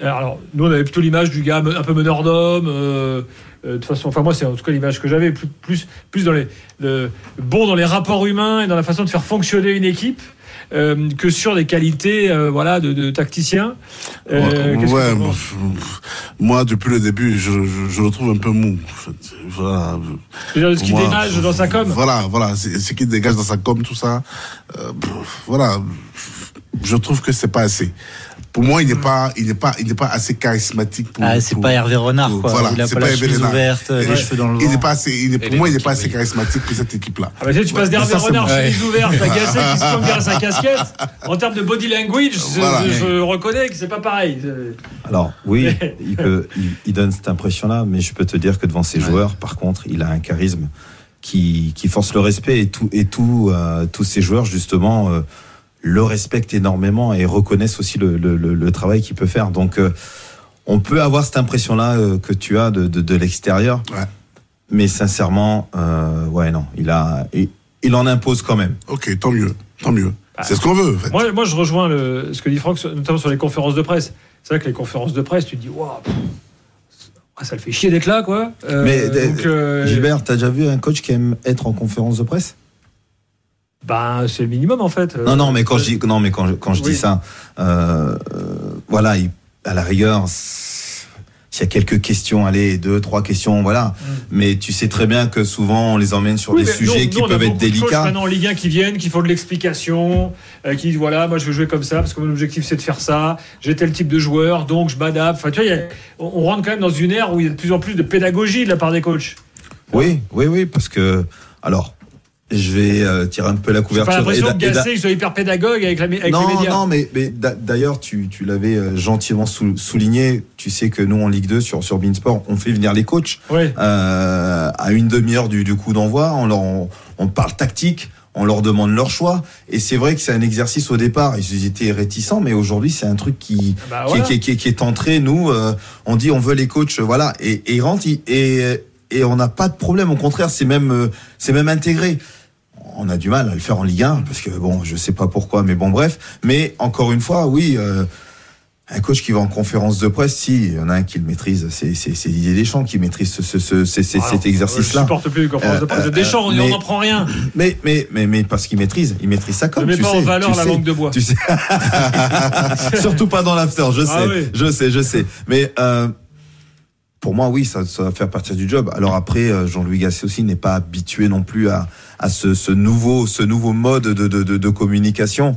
Alors, nous, on avait plutôt l'image du gars un peu meneur d'homme. Euh, de toute façon, enfin moi, c'est en tout cas l'image que j'avais, plus, plus, plus dans les, le, bon dans les rapports humains et dans la façon de faire fonctionner une équipe. euh, que sur des qualités euh, voilà de, de tacticien. Euh, Ouais, ouais, moi, depuis le début, je, je, je le trouve un peu mou. en fait. Voilà. Ce qu'il Moi, dénage dans sa com. Voilà, voilà, ce qui dégage dans sa com, tout ça. Voilà, je trouve que c'est pas assez. Pour moi, il n'est pas, il n'est pas, il n'est pas assez charismatique pour. Ah, c'est pour- pas Hervé Renard, pour- quoi. Voilà, il a c'est pas pas la Hervé chemise Renard. ouverte, les cheveux dans le Il n'est vent. pas assez, il est, Et pour moi, il n'est pas assez charismatique pour cette équipe-là. Ah bah, tu passes d'Hervé Renard, chemise ouverte, à Gasset qui se plante derrière sa casquette. En termes de body language, je, Voilà. je- je reconnais que c'est pas pareil. Alors oui, il, peut, il, il donne cette impression-là, mais je peux te dire que devant ses joueurs, par contre, il a un charisme qui, qui force le respect et tout et tout euh, tous ses joueurs justement euh, le respectent énormément et reconnaissent aussi le, le, le- le travail qu'il peut faire. Donc euh, on peut avoir cette impression-là euh, que tu as de, de, de l'extérieur, Ouais. mais sincèrement, euh, ouais non, il a il, il en impose quand même. Ok, tant mieux, tant mieux. C'est ce qu'on veut, en fait. Moi, moi, je rejoins le, ce que dit Franck, notamment sur les conférences de presse. C'est vrai que les conférences de presse, tu te dis, waouh, ah, ça le fait chier d'être là, quoi. Euh, Mais donc, euh, Gilbert, t'as déjà vu un coach qui aime être en conférence de presse? Ben, c'est le minimum en fait. Non, non, mais quand je dis, non, mais quand je, quand je Oui. dis ça, euh, euh, voilà, il- à la rigueur, s'il y a quelques questions, allez, deux, trois questions, voilà. Mais tu sais très bien que souvent on les emmène sur Mm. Oui, des sujets qui peuvent être délicats. maintenant en Ligue 1 qui viennent, qui font de l'explication, euh, qui disent voilà, moi je veux jouer comme ça parce que mon objectif c'est de faire ça. J'ai tel type de joueur, donc je m'adapte. Enfin, tu vois, a- on, on rentre quand même dans une ère où il y a de plus en plus de pédagogie de la part des coachs. Oui, oui, oui, parce que, alors, je vais euh, tirer un peu la J'ai couverture. l'impression et que Gasset il soit hyper pédagogue avec, la, avec les non, médias. non, mais, mais d'a- d'ailleurs, tu, tu l'avais euh, gentiment sou- souligné. Tu sais que nous, en Ligue 2, sur, sur Beansport, on fait venir les coachs Ouais. euh, à une demi-heure du, du coup d'envoi. On, leur, on, on parle tactique, on leur demande leur choix. Et c'est vrai que c'est un exercice au départ. Ils étaient réticents, mais aujourd'hui, c'est un truc qui, Bah, qui, voilà. qui, qui- qui est entré. Nous, euh, on dit on veut les coachs, voilà. Et, et ils rentrent, et, et on n'a pas de problème. Au contraire, c'est même, euh, c'est même intégré on a du mal à le faire en Ligue 1 parce que bon, je sais pas pourquoi, mais bon, bref. Mais encore une fois, oui, euh, un coach qui va en conférence de presse, si, il y en a un qui le maîtrise, c'est Didier Deschamps qui maîtrise ce, Ah cet exercice-là. Je supporte plus les conférences de presse de Euh, Deschamps, euh, on n'en prend rien. Mais mais mais mais parce qu'il maîtrise, il maîtrise ça Ne comme mets tu pas sais. en valeur tu la sais, langue de bois. Tu sais. Surtout pas dans l'after, je sais, Ah oui. je sais, je sais. Mais euh, pour moi, oui, ça, ça va faire partie du job. Alors après, euh, Jean-Louis Gasset aussi n'est pas habitué non plus à, à ce, ce nouveau, ce nouveau mode de, de, de, de communication.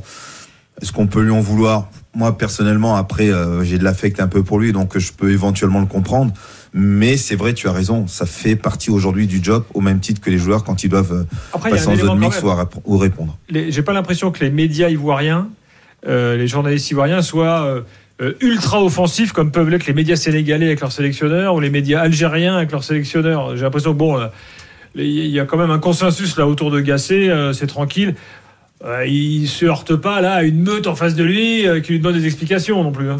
Est-ce qu'on peut lui en vouloir? Moi, personnellement, après, euh, j'ai de l'affect un peu pour lui, donc je peux éventuellement le comprendre. Mais c'est vrai, tu as raison, ça fait partie aujourd'hui du job, au même titre que les joueurs quand ils doivent euh, Après, passer en zone quand mix même. ou, ou répondre. J'ai pas l'impression que les médias ivoiriens, euh, les journalistes ivoiriens soient euh, ultra offensifs comme peuvent l'être les médias sénégalais avec leurs sélectionneurs ou les médias algériens avec leurs sélectionneurs. J'ai l'impression que bon, là, il y a quand même un consensus là autour de Gasset, euh, c'est tranquille. Euh, il se heurte pas là à une meute en face de lui euh, qui lui donne des explications non plus. hein.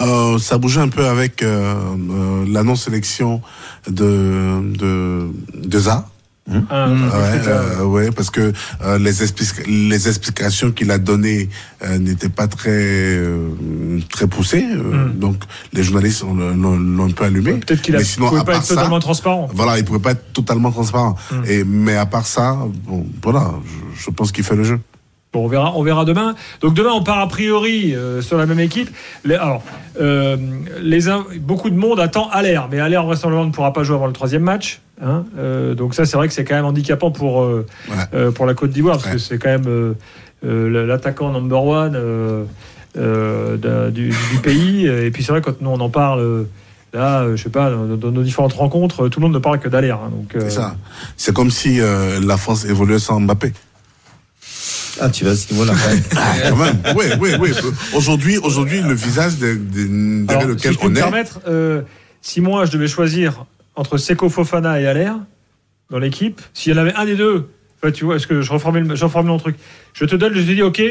Euh, ça bougeait un peu avec euh, euh, la non-sélection de, de, de Ah, Ouais, parce que, euh, ouais, parce que euh, les, expli- les explications qu'il a données euh, n'étaient pas très euh, très poussées, euh, Mm. donc les journalistes ont- l'ont un peu allumé. Peut-être qu'il sinon, pouvait pas être totalement transparent. Voilà, il pouvait pas être totalement transparent. Et mais à part ça, bon, voilà, je, je pense qu'il fait le jeu. Bon, on verra, on verra demain. Donc demain, on part a priori euh, sur la même équipe. Les- alors, euh, les, beaucoup de monde attend Aller, mais Aller vraisemblablement ne pourra pas jouer avant le troisième match. hein. Euh, donc ça, c'est vrai que c'est quand même handicapant pour Ouais. pour la Côte d'Ivoire parce que c'est quand même l'attaquant number one du, du pays. Et puis c'est vrai quand nous on en parle. Là, je sais pas, dans, nos différentes rencontres, tout le monde ne parle que d'Aller. hein. donc, euh, C'est ça. C'est comme si euh, la France évoluait sans Mbappé. Ah, tu vas à ce niveau-là. quand même. Ah, quand même. Oui, oui, oui. Aujourd'hui, aujourd'hui, le visage de- de- derrière Alors, lequel si je peux on me est. permettre, euh, si moi je devais choisir entre Seko Fofana et Aller dans l'équipe, s'il y en avait un des deux, enfin, tu vois, est-ce que je reformule, je reformule mon truc Je te donne, je te dis, ok,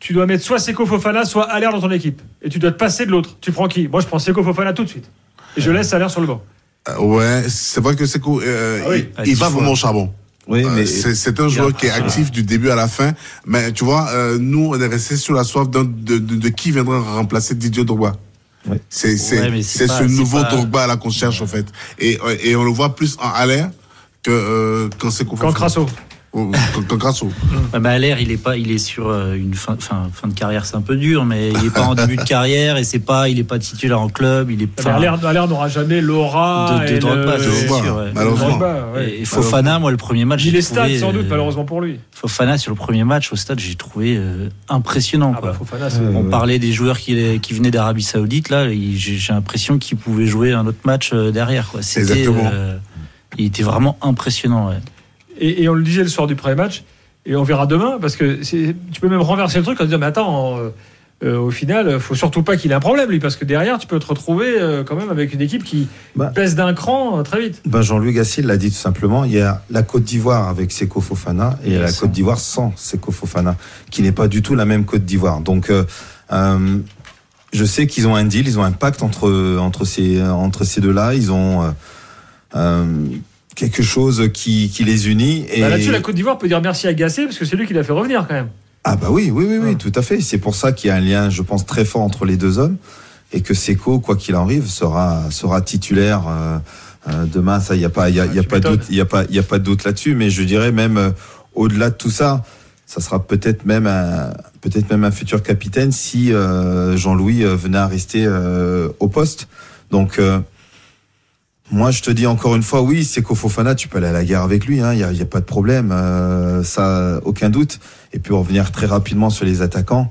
tu dois mettre soit Seko Fofana, soit Aller dans ton équipe, et tu dois te passer de l'autre. Tu prends qui? Moi, je prends Seko Fofana tout de suite, et je laisse Aller sur le banc. Euh, Ouais, c'est vrai que cool. Euh, Ah oui. il, il va vraiment au charbon. Oui, Euh, mais c'est c'est un joueur qui est actif du début à la fin. Mais tu vois, euh, nous, on est resté sur la soif d'un- de, de, de qui viendra remplacer Didier Drogba. Ouais. C'est c'est Ouais, ce nouveau pas- Drogba là qu'on cherche en fait. Et, et on le voit plus en l'air que euh, quand c'est Quand Crasso. Quand, quand Crasso. Ouais, bah, Aller, il est pas, il est sur euh, une fin, fin, fin de carrière, c'est un peu dur, mais il est pas en début de carrière et c'est pas, il est pas titulaire en club, il est. Aller n'aura jamais l'aura de, et de ouais. Et Fofana, moi, le premier match. Les stats, trouvé, sans doute, euh, malheureusement pour lui. Fofana, sur le premier match au stade, j'ai trouvé euh, impressionnant. Ah quoi. bah, Fofana, c'est. On parlait des joueurs qui, qui venaient d'Arabie Saoudite, là, il- j'ai j'ai l'impression qu'ils pouvaient jouer un autre match derrière. Quoi. C'était, Exactement. euh, il était vraiment impressionnant. Et, et on le disait le soir du premier match, et on verra demain, parce que tu peux même renverser le truc en disant, mais attends, euh, euh, au final, faut surtout pas qu'il ait un problème, lui, parce que derrière, tu peux te retrouver euh, quand même avec une équipe qui Bah. baisse d'un cran euh, très vite. Ben Jean-Louis Gasset l'a dit tout simplement, il y a la Côte d'Ivoire avec Seko Fofana et il y a la. Côte d'Ivoire sans Seko Fofana, qui n'est pas du tout la même Côte d'Ivoire. Donc, euh, je sais qu'ils ont un deal, ils ont un pacte entre, entre ces, entre ces deux-là, ils ont euh, quelque chose qui, qui les unit. Et... Bah, Là-dessus, la Côte d'Ivoire peut dire merci à Gasset, parce que c'est lui qui l'a fait revenir quand même. Ah bah oui, oui, oui, oui, Ouais. tout à fait. C'est pour ça qu'il y a un lien, je pense, très fort entre les deux hommes. et que Seco, quoi qu'il arrive, sera sera titulaire euh, euh, demain. Ça, il y a pas, il y a, il y a tu pas doute, il y a pas, il y a pas de doute là-dessus. Mais je dirais même euh, au-delà de tout ça, ça sera peut-être même un, peut-être même un futur capitaine si euh, Jean-Louis venait à rester euh, au poste. Donc euh, moi, je te dis encore une fois, oui, c'est Fofana, tu peux aller à la guerre avec lui, il hein, n'y a, y a pas de problème, euh, ça, aucun doute. Et puis, revenir très rapidement sur les attaquants.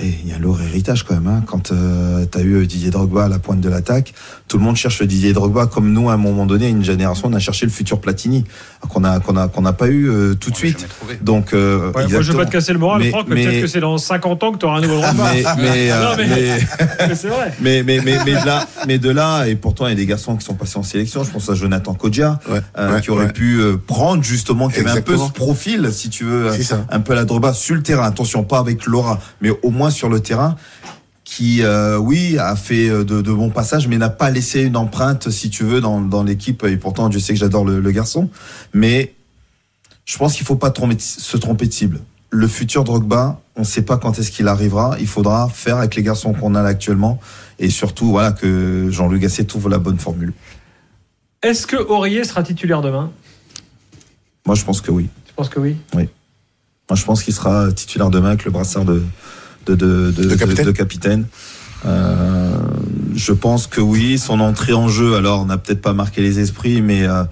Il y a lourd héritage quand même. Hein. Quand tu as eu Didier Drogba à la pointe de l'attaque, tout le monde cherche Didier Drogba comme nous, à un moment donné, une génération, on a cherché le futur Platini, qu'on a qu'on a qu'on n'a pas eu euh, tout de suite. Donc, euh, Ouais, moi, je veux pas te casser le moral, Mais- Franck, mais, mais- peut-être que c'est dans 50 ans que tu auras un nouveau Drogba. mais, mais, euh, Non, mais- mais- mais c'est vrai. mais, mais, mais, mais de là, mais de là, et pourtant, il y a des garçons qui sont passés en sélection. Je pense à Jonathan Kodja, euh, ouais, qui aurait ouais. pu euh, prendre justement, qui avait un peu ce profil, si tu veux, un peu la Drogba sur le terrain. Attention, pas avec Laura, mais au moins sur le terrain. Qui, euh, oui, a fait euh, de, de bons passages, mais n'a pas laissé une empreinte, si tu veux, dans, dans l'équipe. Et pourtant, Dieu sait que j'adore le, le garçon. Mais je pense qu'il faut pas tromper se tromper de cible. Le futur Drogba, on ne sait pas quand est-ce qu'il arrivera. Il faudra faire avec les garçons qu'on a là actuellement. Et surtout, voilà, que Jean-Luc Gasset trouve la bonne formule. Est-ce que Aurier sera titulaire demain? Moi, je pense que oui. Je pense que oui? Oui. Moi, je pense qu'il sera titulaire demain avec le brassard de, de, de, de, De capitaine. de capitaine. Euh, je pense que oui. Son entrée en jeu, alors, n'a peut-être pas marqué les esprits, mais euh,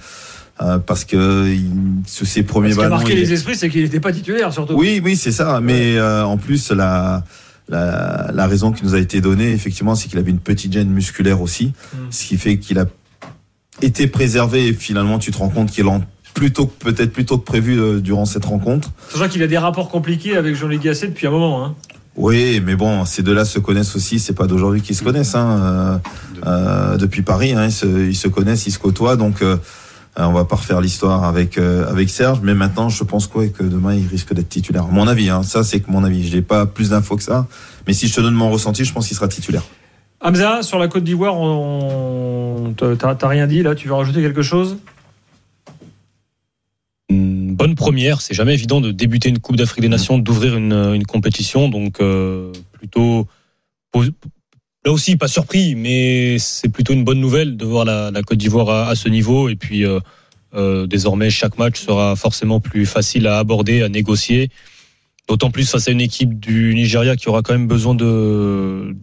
euh, parce que il, sous ses premiers Ce qui a marqué il- les esprits, c'est qu'il n'était pas titulaire, surtout. Oui, oui, c'est ça. Mais euh, en plus, la, la, la raison qui nous a été donnée, effectivement, c'est qu'il avait une petite gêne musculaire aussi, Mm. ce qui fait qu'il a été préservé. Et finalement, tu te rends compte qu'il en plutôt que- peut-être plutôt que prévu euh, durant cette rencontre. Sachant qu'il a des rapports compliqués avec Jean-Luc Gasset depuis un moment. Hein. Oui, mais bon, ces deux-là se connaissent aussi. C'est pas d'aujourd'hui qu'ils se connaissent. Hein. Euh, euh, depuis Paris, hein, ils, se, connaissent, ils se côtoient. Donc, euh, on va pas refaire l'histoire avec euh, avec Serge. Mais maintenant, je pense quoi que demain, il risque d'être titulaire. Mon avis, hein, ça, c'est que mon avis. Je n'ai pas plus d'infos que ça. Mais si je te donne mon ressenti, je pense qu'il sera titulaire. Hamza, sur la Côte d'Ivoire, on... t'as rien dit là Tu veux rajouter quelque chose? Première. C'est jamais évident de débuter une Coupe d'Afrique des Nations, d'ouvrir une, une compétition. Donc, euh, plutôt. Là aussi, pas surpris, mais c'est plutôt une bonne nouvelle de voir la, la Côte d'Ivoire à, à ce niveau. Et puis, euh, euh, désormais, chaque match sera forcément plus facile à aborder, à négocier. D'autant plus face à une équipe du Nigeria qui aura quand même besoin de,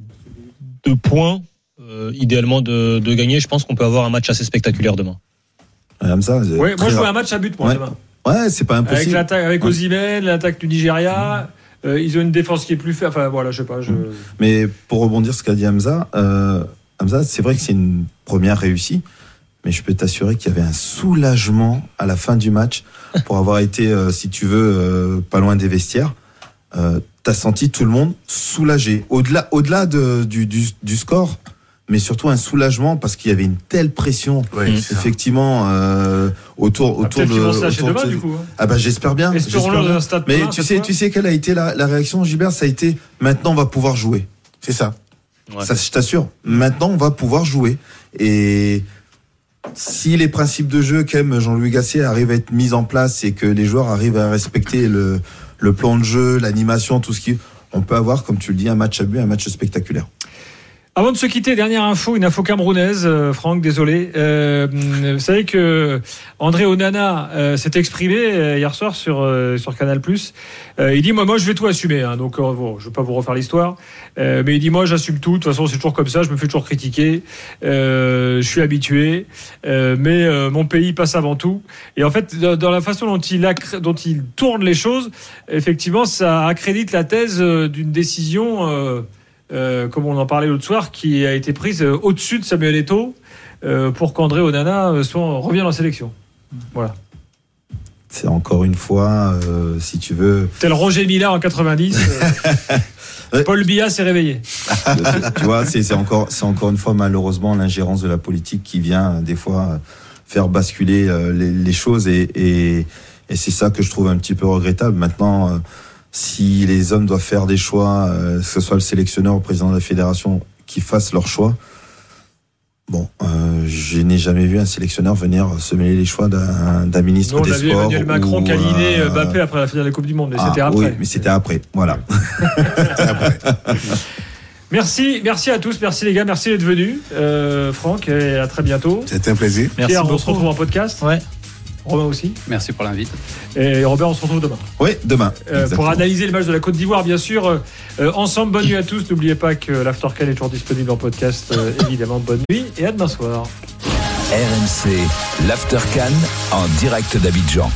de points, euh, idéalement de, de gagner. Je pense qu'on peut avoir un match assez spectaculaire demain. Très Moi, je vois un match à but pour Ouais. demain. Ouais, c'est pas Avec impossible. l'attaque, avec Ouais. L'attaque du Nigeria. euh, ils ont une défense qui est plus faible. Enfin, voilà, je sais pas. Je... Mais pour rebondir sur ce qu'a dit Hamza, euh, Hamza, c'est vrai que c'est une première réussie, mais je peux t'assurer qu'il y avait un soulagement à la fin du match pour avoir été, euh, si tu veux, euh, pas loin des vestiaires. Euh, T'as senti tout le monde soulagé, au-delà, au-delà de, du, du, du score, mais surtout un soulagement parce qu'il y avait une telle pression, Ouais, effectivement, euh, autour, Ah, autour de. vont se autour de demain, du coup. hein. Ah bah j'espère bien. Bien. stade Mais plein, tu sais, tu sais quelle a été la, la réaction, Gilbert? Ça a été maintenant on va pouvoir jouer. C'est ça. Ouais. Ça, je t'assure. Maintenant, on va pouvoir jouer. Et si les principes de jeu qu'aime Jean-Louis Gasset arrivent à être mis en place et que les joueurs arrivent à respecter le, le plan de jeu, l'animation, tout ce qui, on peut avoir, comme tu le dis, un match à but, un match spectaculaire. Avant de se quitter, dernière info, une info camerounaise, euh, Franck, désolé. Euh, vous savez que André Onana euh, s'est exprimé euh, hier soir sur euh, sur Canal+. Il dit moi, moi, je vais tout assumer. Hein, donc, bon, je vais pas vous refaire l'histoire, mais il dit moi, j'assume tout. De toute façon, c'est toujours comme ça. Je me fais toujours critiquer. Je suis habitué, mais mon pays passe avant tout. Et en fait, dans, la façon dont il dont il tourne les choses, effectivement, ça accrédite la thèse d'une décision. Euh, comme on en parlait l'autre soir, qui a été prise euh, au-dessus de Samuel Eto'o euh, pour qu'André Onana soit, revienne en sélection. Voilà. C'est encore une fois, euh, si tu veux, Tel Roger Mila en 90, euh, Ouais. Paul Biya s'est réveillé. tu vois, c'est encore, encore une fois malheureusement l'ingérence de la politique qui vient des fois faire basculer les, les choses et, et, et c'est ça que je trouve un petit peu regrettable. Maintenant, si les hommes doivent faire des choix, euh, que ce soit le sélectionneur ou le président de la fédération, qui fassent leur choix. Bon, euh, je n'ai jamais vu un sélectionneur venir se mêler les choix d'un ministre Nous, on des a vu Sports. Emmanuel Macron ou, câliner euh, Mbappé après la finale de la Coupe du Monde, mais ah, c'était après. Oui, mais c'était après. Voilà. Merci, merci à tous, merci les gars, merci d'être venus. Euh, Franck, et à très bientôt. C'était un plaisir. Merci Pierre, on beaucoup. se retrouve en podcast. Ouais. Romain aussi. Merci pour l'invite. Et Robert, on se retrouve demain. Oui, demain. Euh, pour analyser le match de la Côte d'Ivoire, bien sûr. Euh, ensemble, bonne nuit à tous. N'oubliez pas que l'Aftercan est toujours disponible en podcast. euh, évidemment, bonne nuit et à demain soir. RMC, l'After Cannes en direct d'Abidjan.